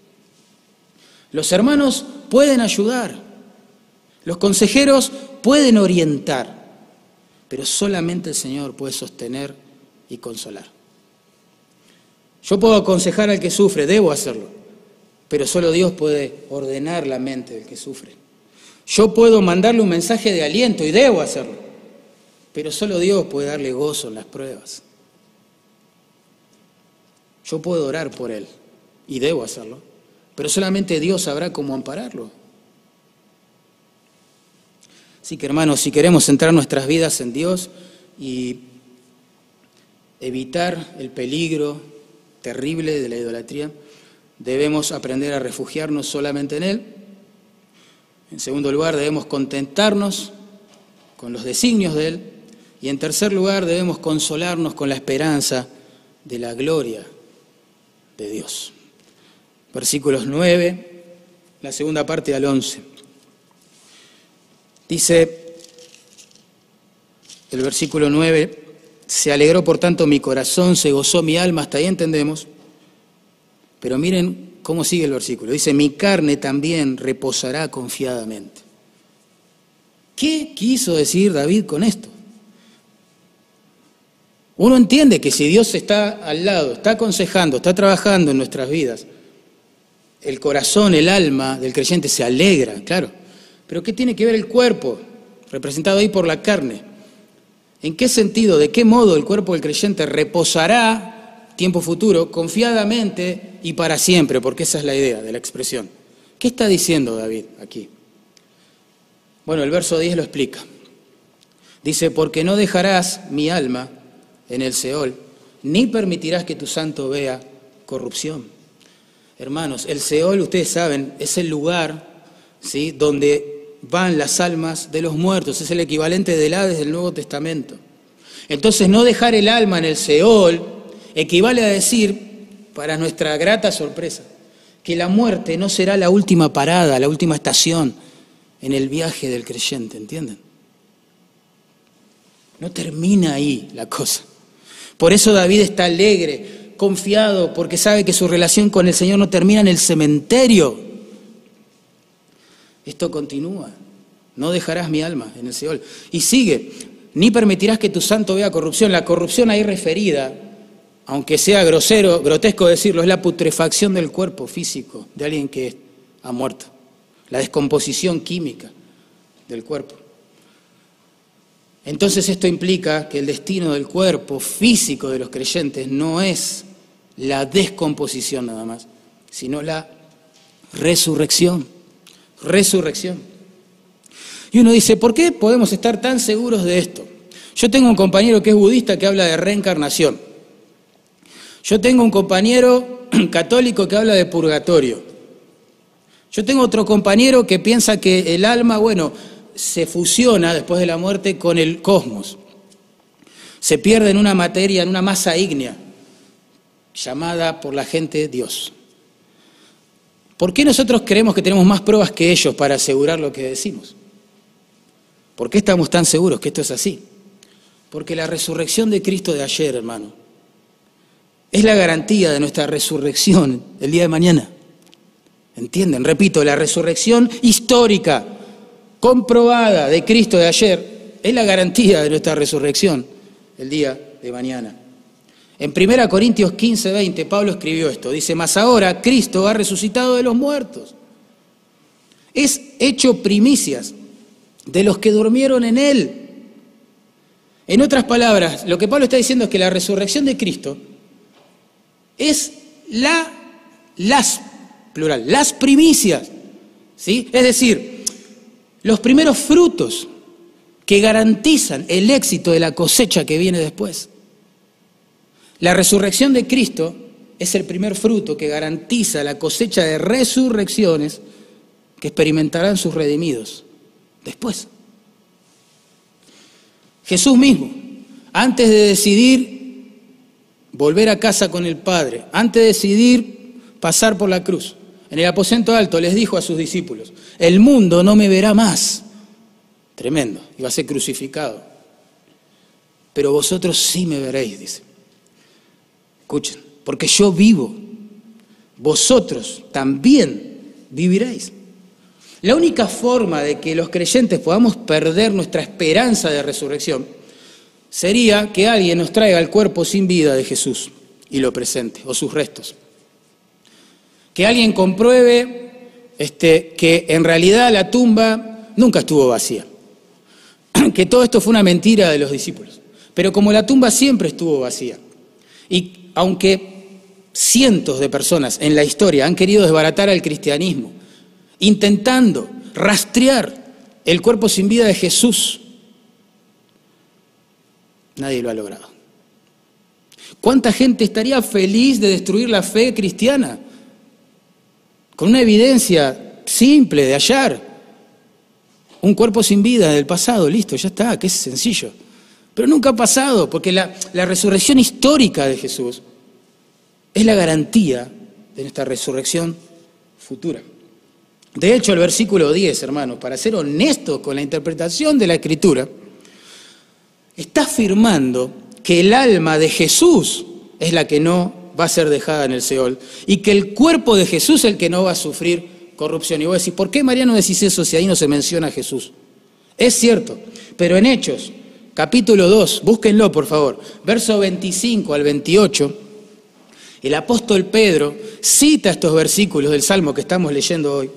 Los hermanos pueden ayudar, los consejeros pueden orientar, pero solamente el Señor puede sostener y consolar. Yo puedo aconsejar al que sufre, debo hacerlo, pero solo Dios puede ordenar la mente del que sufre. Yo puedo mandarle un mensaje de aliento y debo hacerlo, pero solo Dios puede darle gozo en las pruebas. Yo puedo orar por él y debo hacerlo, pero solamente Dios sabrá cómo ampararlo. Así que hermanos, si queremos centrar nuestras vidas en Dios y evitar el peligro terrible de la idolatría, debemos aprender a refugiarnos solamente en Él. En segundo lugar, debemos contentarnos con los designios de Él. Y en tercer lugar, debemos consolarnos con la esperanza de la gloria de Dios. Versículos 9, la segunda parte al 11. Dice el versículo 9, se alegró por tanto mi corazón, se gozó mi alma, hasta ahí entendemos. Pero miren cómo sigue el versículo. Dice, mi carne también reposará confiadamente. ¿Qué quiso decir David con esto? Uno entiende que si Dios está al lado, está aconsejando, está trabajando en nuestras vidas, el corazón, el alma del creyente se alegra, claro. Pero ¿qué tiene que ver el cuerpo, representado ahí por la carne? ¿En qué sentido, de qué modo el cuerpo del creyente reposará tiempo futuro, confiadamente y para siempre? Porque esa es la idea de la expresión. ¿Qué está diciendo David aquí? Bueno, el verso 10 lo explica. Dice, porque no dejarás mi alma en el Seol, ni permitirás que tu santo vea corrupción. Hermanos, el Seol, ustedes saben, es el lugar ¿sí? donde van las almas de los muertos, es el equivalente del Hades del Nuevo Testamento. Entonces, no dejar el alma en el Seol equivale a decir, para nuestra grata sorpresa, que la muerte no será la última parada, la última estación en el viaje del creyente, ¿entienden? No termina ahí la cosa. Por eso David está alegre, confiado, porque sabe que su relación con el Señor no termina en el cementerio. Esto continúa. No dejarás mi alma en el Seol. Y sigue, ni permitirás que tu santo vea corrupción. La corrupción ahí referida, aunque sea grosero, grotesco decirlo, es la putrefacción del cuerpo físico de alguien que ha muerto. La descomposición química del cuerpo. Entonces esto implica que el destino del cuerpo físico de los creyentes no es la descomposición nada más, sino la resurrección. Resurrección. Y uno dice, ¿por qué podemos estar tan seguros de esto? Yo tengo un compañero que es budista que habla de reencarnación. Yo tengo un compañero (clears throat) católico que habla de purgatorio. Yo tengo otro compañero que piensa que el alma, bueno, se fusiona después de la muerte con el cosmos. Se pierde en una materia, en una masa ígnea, llamada por la gente Dios. ¿Por qué nosotros creemos que tenemos más pruebas que ellos para asegurar lo que decimos? ¿Por qué estamos tan seguros que esto es así? Porque la resurrección de Cristo de ayer, hermano, es la garantía de nuestra resurrección el día de mañana. ¿Entienden? Repito, la resurrección histórica comprobada de Cristo de ayer es la garantía de nuestra resurrección el día de mañana. En 1 Corintios 15, 20, Pablo escribió esto. Dice, mas ahora Cristo ha resucitado de los muertos. Es hecho primicias de los que durmieron en Él. En otras palabras, lo que Pablo está diciendo es que la resurrección de Cristo es la, las, plural, las primicias. ¿sí? Es decir, los primeros frutos que garantizan el éxito de la cosecha que viene después. La resurrección de Cristo es el primer fruto que garantiza la cosecha de resurrecciones que experimentarán sus redimidos después. Jesús mismo, antes de decidir volver a casa con el Padre, antes de decidir pasar por la cruz, en el aposento alto les dijo a sus discípulos, el mundo no me verá más, Tremendo. Iba a ser crucificado. Pero vosotros sí me veréis, dice. Escuchen, porque yo vivo, vosotros también viviréis. La única forma de que los creyentes podamos perder nuestra esperanza de resurrección sería que alguien nos traiga el cuerpo sin vida de Jesús y lo presente, o sus restos. Que alguien compruebe este, que en realidad la tumba nunca estuvo vacía, (clears throat) que todo esto fue una mentira de los discípulos. Pero como la tumba siempre estuvo vacía, y aunque cientos de personas en la historia han querido desbaratar al cristianismo, intentando rastrear el cuerpo sin vida de Jesús. Nadie lo ha logrado. ¿Cuánta gente estaría feliz de destruir la fe cristiana? Con una evidencia simple de hallar un cuerpo sin vida del pasado, listo, ya está, que es sencillo. Pero nunca ha pasado, porque la, la resurrección histórica de Jesús es la garantía de nuestra resurrección futura. De hecho, el versículo 10, hermanos, para ser honestos con la interpretación de la Escritura, está afirmando que el alma de Jesús es la que no va a ser dejada en el Seol y que el cuerpo de Jesús es el que no va a sufrir corrupción. Y vos decís, ¿por qué María no decís eso si ahí no se menciona a Jesús? Es cierto, pero en Hechos, capítulo 2, búsquenlo por favor, verso 25 al 28, el apóstol Pedro cita estos versículos del Salmo que estamos leyendo hoy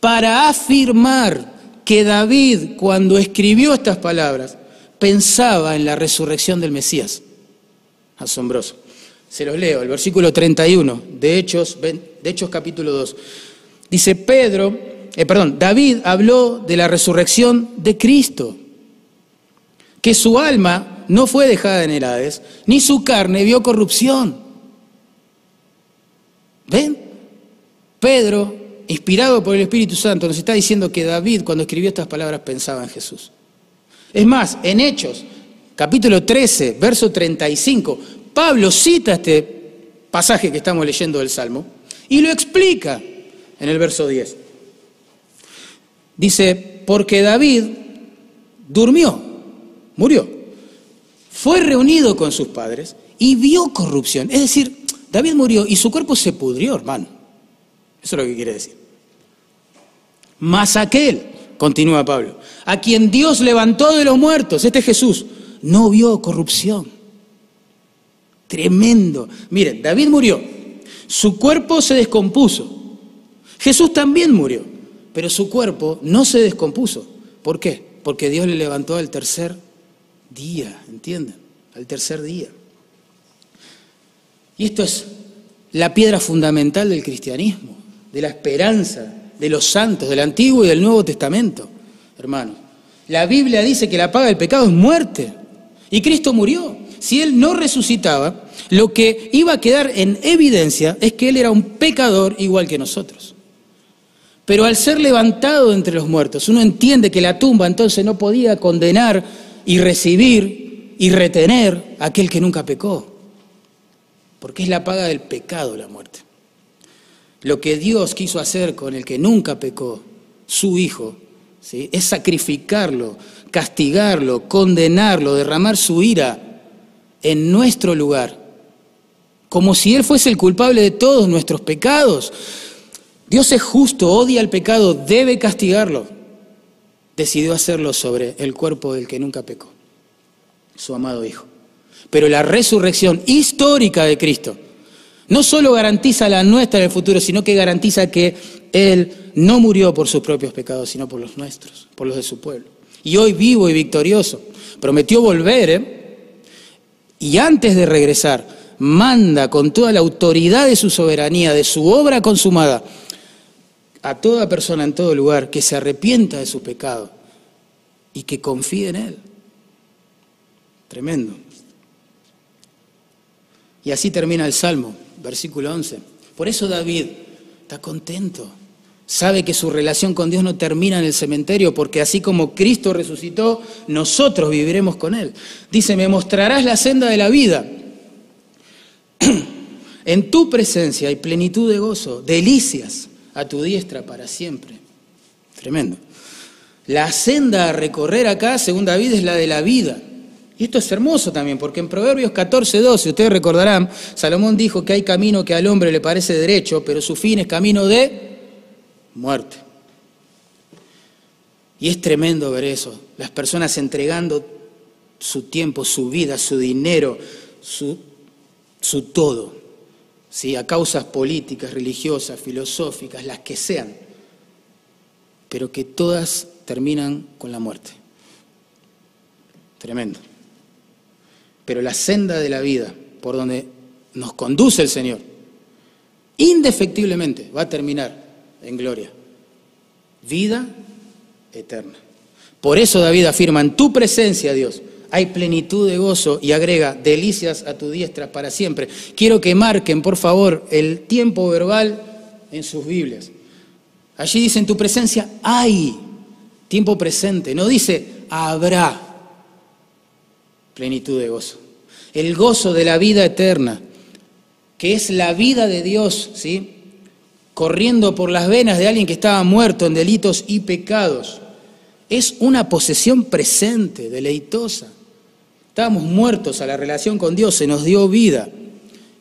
para afirmar que David, cuando escribió estas palabras, pensaba en la resurrección del Mesías. Asombroso. Se los leo, el versículo 31 de Hechos, de Hechos capítulo 2. Dice Pedro, eh, perdón, David habló de la resurrección de Cristo, que su alma no fue dejada en el ni su carne vio corrupción. ¿Ven? Pedro inspirado por el Espíritu Santo, nos está diciendo que David, cuando escribió estas palabras, pensaba en Jesús. Es más, en Hechos, capítulo 13, verso 35, Pablo cita este pasaje que estamos leyendo del Salmo y lo explica en el verso 10. Dice, porque David durmió, murió, fue reunido con sus padres y vio corrupción. Es decir, David murió y su cuerpo se pudrió, hermano. Eso es lo que quiere decir. Mas aquel, continúa Pablo, a quien Dios levantó de los muertos, este Jesús, no vio corrupción. Tremendo. Miren, David murió, su cuerpo se descompuso. Jesús también murió, pero su cuerpo no se descompuso. ¿Por qué? Porque Dios le levantó al tercer día, ¿entienden? Al tercer día. Y esto es la piedra fundamental del cristianismo de la esperanza de los santos del Antiguo y del Nuevo Testamento, hermano. La Biblia dice que la paga del pecado es muerte. Y Cristo murió. Si Él no resucitaba, lo que iba a quedar en evidencia es que Él era un pecador igual que nosotros. Pero al ser levantado entre los muertos, uno entiende que la tumba entonces no podía condenar y recibir y retener a aquel que nunca pecó. Porque es la paga del pecado la muerte. Lo que Dios quiso hacer con el que nunca pecó, su Hijo, ¿sí? es sacrificarlo, castigarlo, condenarlo, derramar su ira en nuestro lugar, como si Él fuese el culpable de todos nuestros pecados. Dios es justo, odia el pecado, debe castigarlo. Decidió hacerlo sobre el cuerpo del que nunca pecó, su amado Hijo. Pero la resurrección histórica de Cristo, no solo garantiza la nuestra en el futuro, sino que garantiza que Él no murió por sus propios pecados, sino por los nuestros, por los de su pueblo. Y hoy vivo y victorioso. Prometió volver, ¿eh? Y antes de regresar, manda con toda la autoridad de su soberanía, de su obra consumada, a toda persona en todo lugar que se arrepienta de su pecado y que confíe en Él. Tremendo. Y así termina el Salmo versículo 11. Por eso David está contento. Sabe que su relación con Dios no termina en el cementerio, porque así como Cristo resucitó, nosotros viviremos con Él. Dice, me mostrarás la senda de la vida. (clears throat) En tu presencia hay plenitud de gozo, delicias a tu diestra para siempre. Tremendo. La senda a recorrer acá, según David, es la de la vida. Y esto es hermoso también, porque en Proverbios 14, 12, ustedes recordarán, Salomón dijo que hay camino que al hombre le parece derecho, pero su fin es camino de muerte. Y es tremendo ver eso, las personas entregando su tiempo, su vida, su dinero, su, su todo, ¿sí? a causas políticas, religiosas, filosóficas, las que sean, pero que todas terminan con la muerte. Tremendo. Pero la senda de la vida, por donde nos conduce el Señor, indefectiblemente va a terminar en gloria. Vida eterna. Por eso David afirma, en tu presencia, Dios, hay plenitud de gozo y agrega delicias a tu diestra para siempre. Quiero que marquen, por favor, el tiempo verbal en sus Biblias. Allí dice, en tu presencia hay tiempo presente, no dice habrá plenitud de gozo. El gozo de la vida eterna, que es la vida de Dios, ¿sí? Corriendo por las venas de alguien que estaba muerto en delitos y pecados. Es una posesión presente, deleitosa. Estábamos muertos a la relación con Dios, se nos dio vida.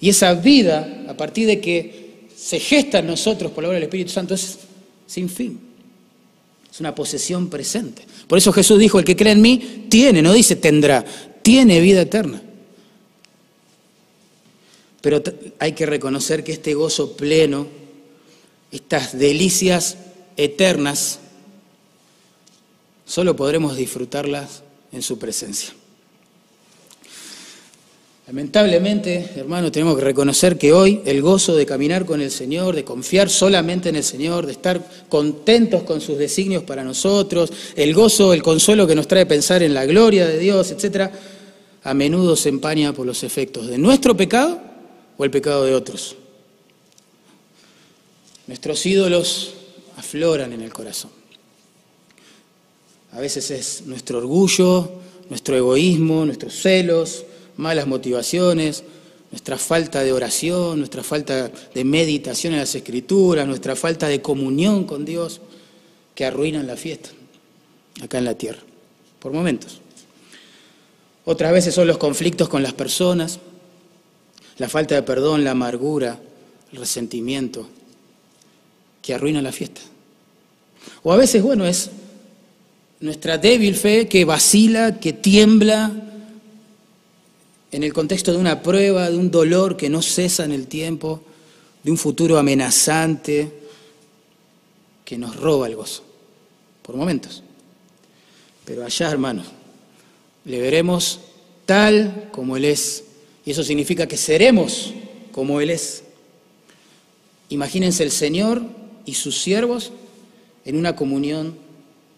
Y esa vida, a partir de que se gesta en nosotros por la obra del Espíritu Santo, es sin fin. Es una posesión presente. Por eso Jesús dijo, el que cree en mí tiene, no dice tendrá, tiene vida eterna. Pero hay que reconocer que este gozo pleno, estas delicias eternas, solo podremos disfrutarlas en su presencia. Lamentablemente, hermano, tenemos que reconocer que hoy el gozo de caminar con el Señor, de confiar solamente en el Señor, de estar contentos con sus designios para nosotros, el gozo, el consuelo que nos trae pensar en la gloria de Dios, etcétera, a menudo se empaña por los efectos de nuestro pecado o el pecado de otros. Nuestros ídolos afloran en el corazón. A veces es nuestro orgullo, nuestro egoísmo, nuestros celos, malas motivaciones, nuestra falta de oración, nuestra falta de meditación en las escrituras, nuestra falta de comunión con Dios, que arruinan la fiesta acá en la tierra, por momentos. Otras veces son los conflictos con las personas, la falta de perdón, la amargura, el resentimiento, que arruinan la fiesta. O a veces, bueno, es nuestra débil fe que vacila, que tiembla, en el contexto de una prueba, de un dolor que no cesa en el tiempo, de un futuro amenazante que nos roba el gozo, por momentos. Pero allá, hermanos, le veremos tal como Él es, y eso significa que seremos como Él es. Imagínense el Señor y sus siervos en una comunión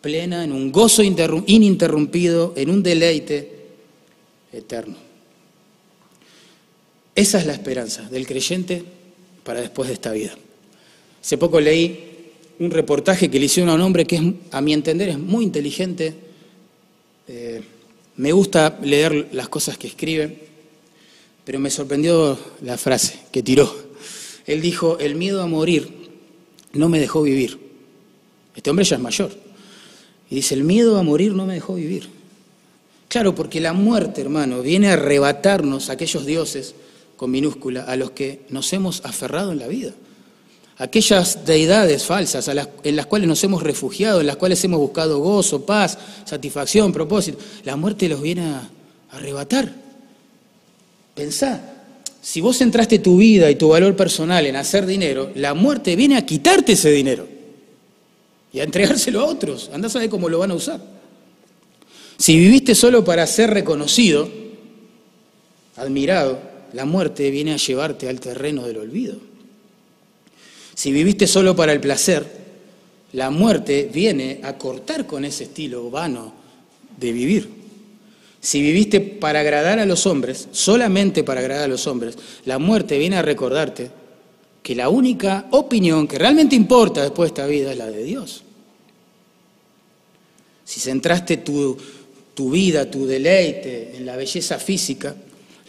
plena, en un gozo ininterrumpido, en un deleite eterno. Esa es la esperanza del creyente para después de esta vida. Hace poco leí un reportaje que le hicieron a un hombre que es, a mi entender es muy inteligente. Eh, me gusta leer las cosas que escribe, pero me sorprendió la frase que tiró. Él dijo, el miedo a morir no me dejó vivir. Este hombre ya es mayor. Y dice, el miedo a morir no me dejó vivir. Claro, porque la muerte, hermano, viene a arrebatarnos a aquellos dioses con minúscula, a los que nos hemos aferrado en la vida. Aquellas deidades falsas en las cuales nos hemos refugiado, en las cuales hemos buscado gozo, paz, satisfacción, propósito. La muerte los viene a arrebatar. Pensá, si vos centraste tu vida y tu valor personal en hacer dinero, la muerte viene a quitarte ese dinero y a entregárselo a otros. Andá a saber cómo lo van a usar. Si viviste solo para ser reconocido, admirado, la muerte viene a llevarte al terreno del olvido. Si viviste solo para el placer, la muerte viene a cortar con ese estilo vano de vivir. Si viviste para agradar a los hombres, solamente para agradar a los hombres, la muerte viene a recordarte que la única opinión que realmente importa después de esta vida es la de Dios. Si centraste tu, tu vida, tu deleite en la belleza física,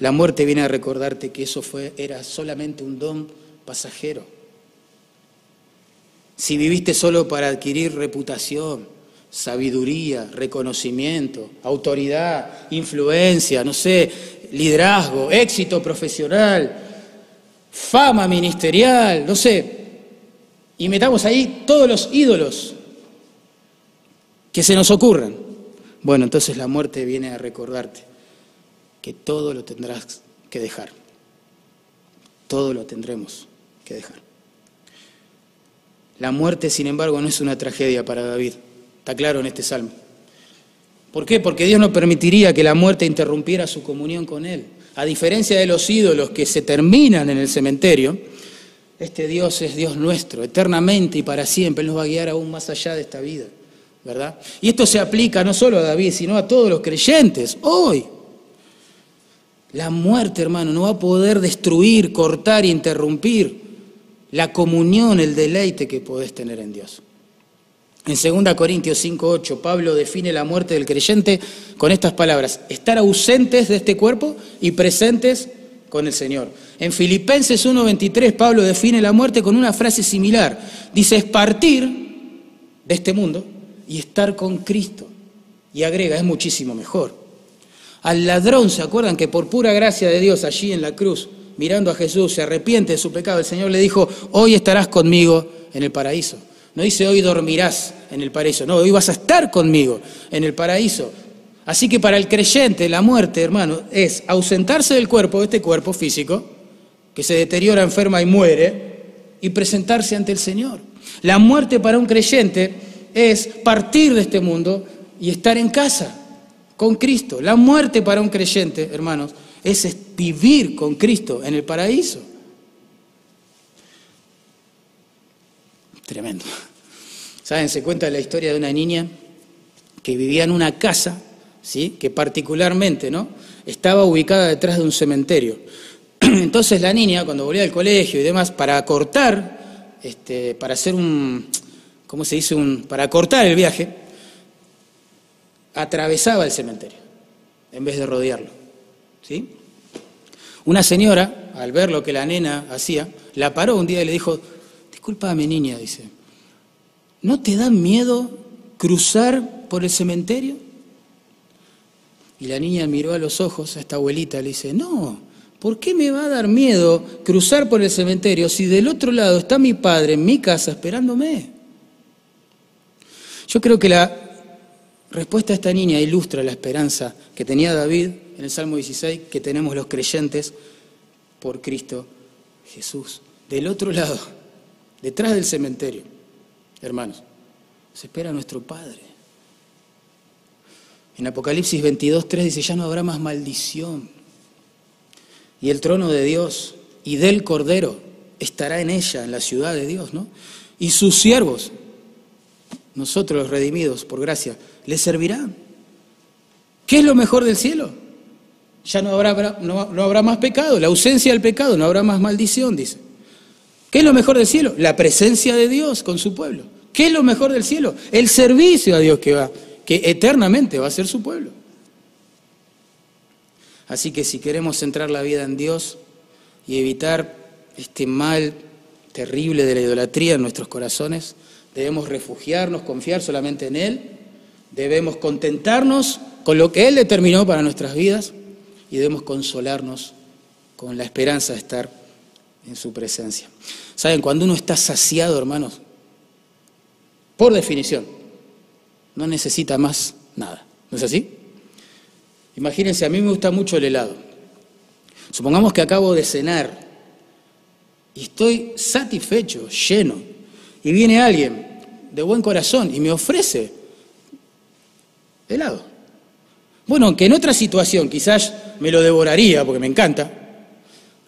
la muerte viene a recordarte que eso fue, era solamente un don pasajero. Si viviste solo para adquirir reputación, sabiduría, reconocimiento, autoridad, influencia, no sé, liderazgo, éxito profesional, fama ministerial, no sé. Y metamos ahí todos los ídolos que se nos ocurran. Bueno, entonces la muerte viene a recordarte que todo lo tendrás que dejar. Todo lo tendremos que dejar. La muerte, sin embargo, no es una tragedia para David. Está claro en este salmo. ¿Por qué? Porque Dios no permitiría que la muerte interrumpiera su comunión con Él. A diferencia de los ídolos que se terminan en el cementerio, este Dios es Dios nuestro, eternamente y para siempre. Él nos va a guiar aún más allá de esta vida, ¿verdad? Y esto se aplica no solo a David, sino a todos los creyentes, hoy. La muerte, hermano, no va a poder destruir, cortar, interrumpir la comunión, el deleite que podés tener en Dios. En 2 Corintios 5:8, Pablo define la muerte del creyente con estas palabras: estar ausentes de este cuerpo y presentes con el Señor. En Filipenses 1:23, Pablo define la muerte con una frase similar. Dice: es partir de este mundo y estar con Cristo. Y agrega: es muchísimo mejor. Al ladrón, ¿se acuerdan que por pura gracia de Dios allí en la cruz, mirando a Jesús, se arrepiente de su pecado? El Señor le dijo: hoy estarás conmigo en el paraíso. No dice hoy dormirás en el paraíso, no, hoy vas a estar conmigo en el paraíso. Así que para el creyente la muerte, hermano, es ausentarse del cuerpo, de este cuerpo físico, que se deteriora, enferma y muere, y presentarse ante el Señor. La muerte para un creyente es partir de este mundo y estar en casa con Cristo. La muerte para un creyente, hermanos, es vivir con Cristo en el paraíso. Tremendo. ¿Saben? Se cuenta la historia de una niña que vivía en una casa, ¿sí? que particularmente ¿no? estaba ubicada detrás de un cementerio. (clears throat) Entonces la niña, cuando volvía al colegio y demás, para cortar, este, para hacer un, ¿cómo se dice? Un, para cortar el viaje, atravesaba el cementerio en vez de rodearlo. ¿sí? Una señora, al ver lo que la nena hacía, la paró un día y le dijo, mi niña, dice, ¿no te da miedo cruzar por el cementerio? Y la niña miró a los ojos a esta abuelita y le dice, no, ¿por qué me va a dar miedo cruzar por el cementerio si del otro lado está mi padre en mi casa esperándome? Yo creo que la respuesta a esta niña ilustra la esperanza que tenía David en el Salmo 16, que tenemos los creyentes por Cristo Jesús. Del otro lado detrás del cementerio, hermanos, se espera nuestro Padre. En Apocalipsis 22, 3 dice, ya no habrá más maldición. Y el trono de Dios y del Cordero estará en ella, en la ciudad de Dios, ¿no? Y sus siervos, nosotros los redimidos por gracia, les servirán. ¿Qué es lo mejor del cielo? Ya no habrá, no, no habrá más pecado, la ausencia del pecado, no habrá más maldición, dice. ¿Qué es lo mejor del cielo? La presencia de Dios con su pueblo. ¿Qué es lo mejor del cielo? El servicio a Dios que va, que eternamente va a ser su pueblo. Así que si queremos centrar la vida en Dios y evitar este mal terrible de la idolatría en nuestros corazones, debemos refugiarnos, confiar solamente en Él, debemos contentarnos con lo que Él determinó para nuestras vidas y debemos consolarnos con la esperanza de estar en su presencia. ¿Saben? Cuando uno está saciado, hermanos, por definición, no necesita más nada. ¿No es así? Imagínense, a mí me gusta mucho el helado. Supongamos que acabo de cenar y estoy satisfecho, lleno, y viene alguien de buen corazón y me ofrece helado. Bueno, aunque en otra situación quizás me lo devoraría porque me encanta,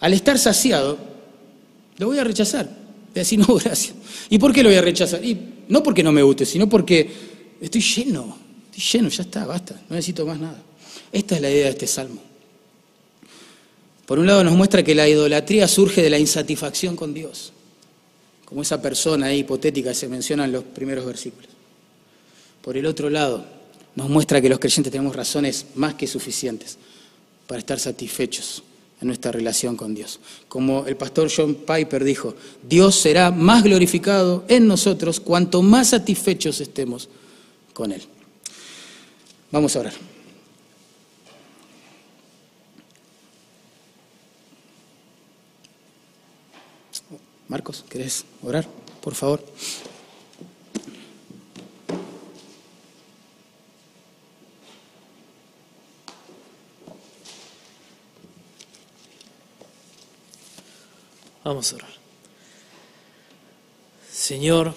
al estar saciado, lo voy a rechazar. Voy a decir, (laughs) no, gracias. ¿Y por qué lo voy a rechazar? Y no porque no me guste, sino porque estoy lleno, estoy lleno, ya está, basta, no necesito más nada. Esta es la idea de este salmo. Por un lado nos muestra que la idolatría surge de la insatisfacción con Dios, como esa persona hipotética que se menciona en los primeros versículos. Por el otro lado, nos muestra que los creyentes tenemos razones más que suficientes para estar satisfechos en nuestra relación con Dios. Como el pastor John Piper dijo, Dios será más glorificado en nosotros cuanto más satisfechos estemos con Él. Vamos a orar. Marcos, ¿querés orar, por favor? Vamos a orar. Señor,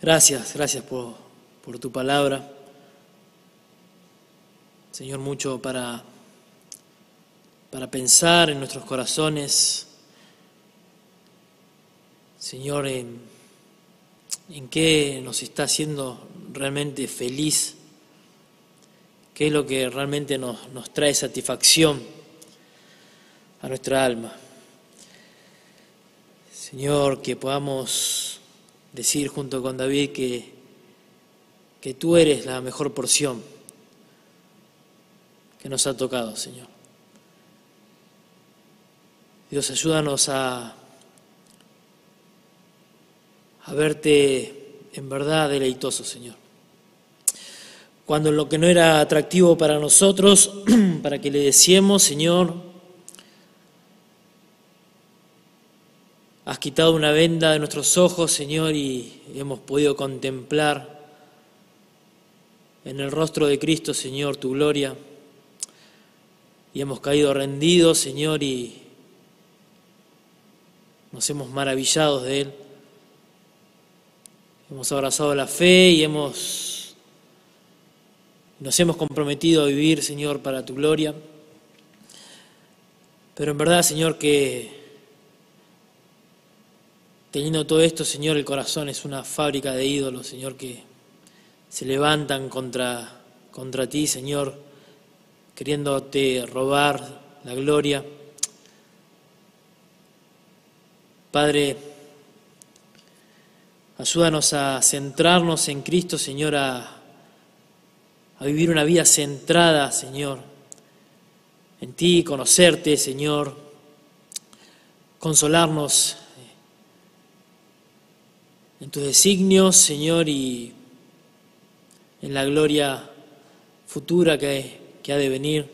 gracias, gracias por, por tu palabra. Señor, mucho para, para pensar en nuestros corazones. Señor, en, en qué nos está haciendo realmente feliz, qué es lo que realmente nos, nos trae satisfacción a nuestra alma. Señor, que podamos decir junto con David que, que tú eres la mejor porción que nos ha tocado, Señor. Dios, ayúdanos a, a verte en verdad deleitoso, Señor. Cuando lo que no era atractivo para nosotros, (clears throat) para que le decíamos, Señor, Has quitado una venda de nuestros ojos, Señor, y hemos podido contemplar en el rostro de Cristo, Señor, tu gloria. Y hemos caído rendidos, Señor, y nos hemos maravillado de Él. Hemos abrazado la fe y hemos nos hemos comprometido a vivir, Señor, para tu gloria. Pero en verdad, Señor, que Teniendo todo esto, Señor, el corazón es una fábrica de ídolos, Señor, que se levantan contra, contra ti, Señor, queriéndote robar la gloria. Padre, ayúdanos a centrarnos en Cristo, Señor, a, a vivir una vida centrada, Señor, en ti, conocerte, Señor, consolarnos en tus designios, Señor, y en la gloria futura que, ha de venir,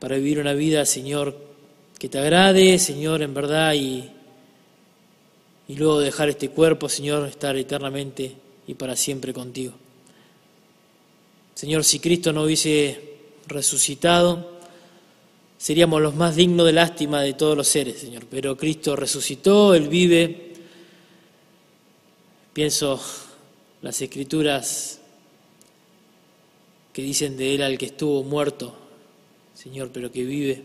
para vivir una vida, Señor, que te agrade, Señor, en verdad, y, y luego dejar este cuerpo, Señor, estar eternamente y para siempre contigo. Señor, si Cristo no hubiese resucitado, seríamos los más dignos de lástima de todos los seres, Señor. Pero Cristo resucitó, Él vive. Pienso las escrituras que dicen de Él al que estuvo muerto, Señor, pero que vive,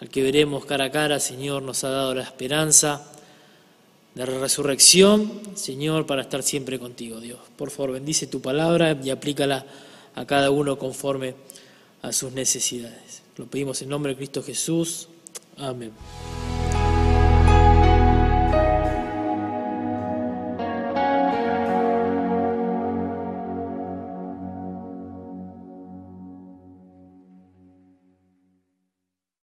al que veremos cara a cara, Señor, nos ha dado la esperanza de la resurrección, Señor, para estar siempre contigo, Dios. Por favor, bendice tu palabra y aplícala a cada uno conforme a sus necesidades. Lo pedimos en nombre de Cristo Jesús. Amén.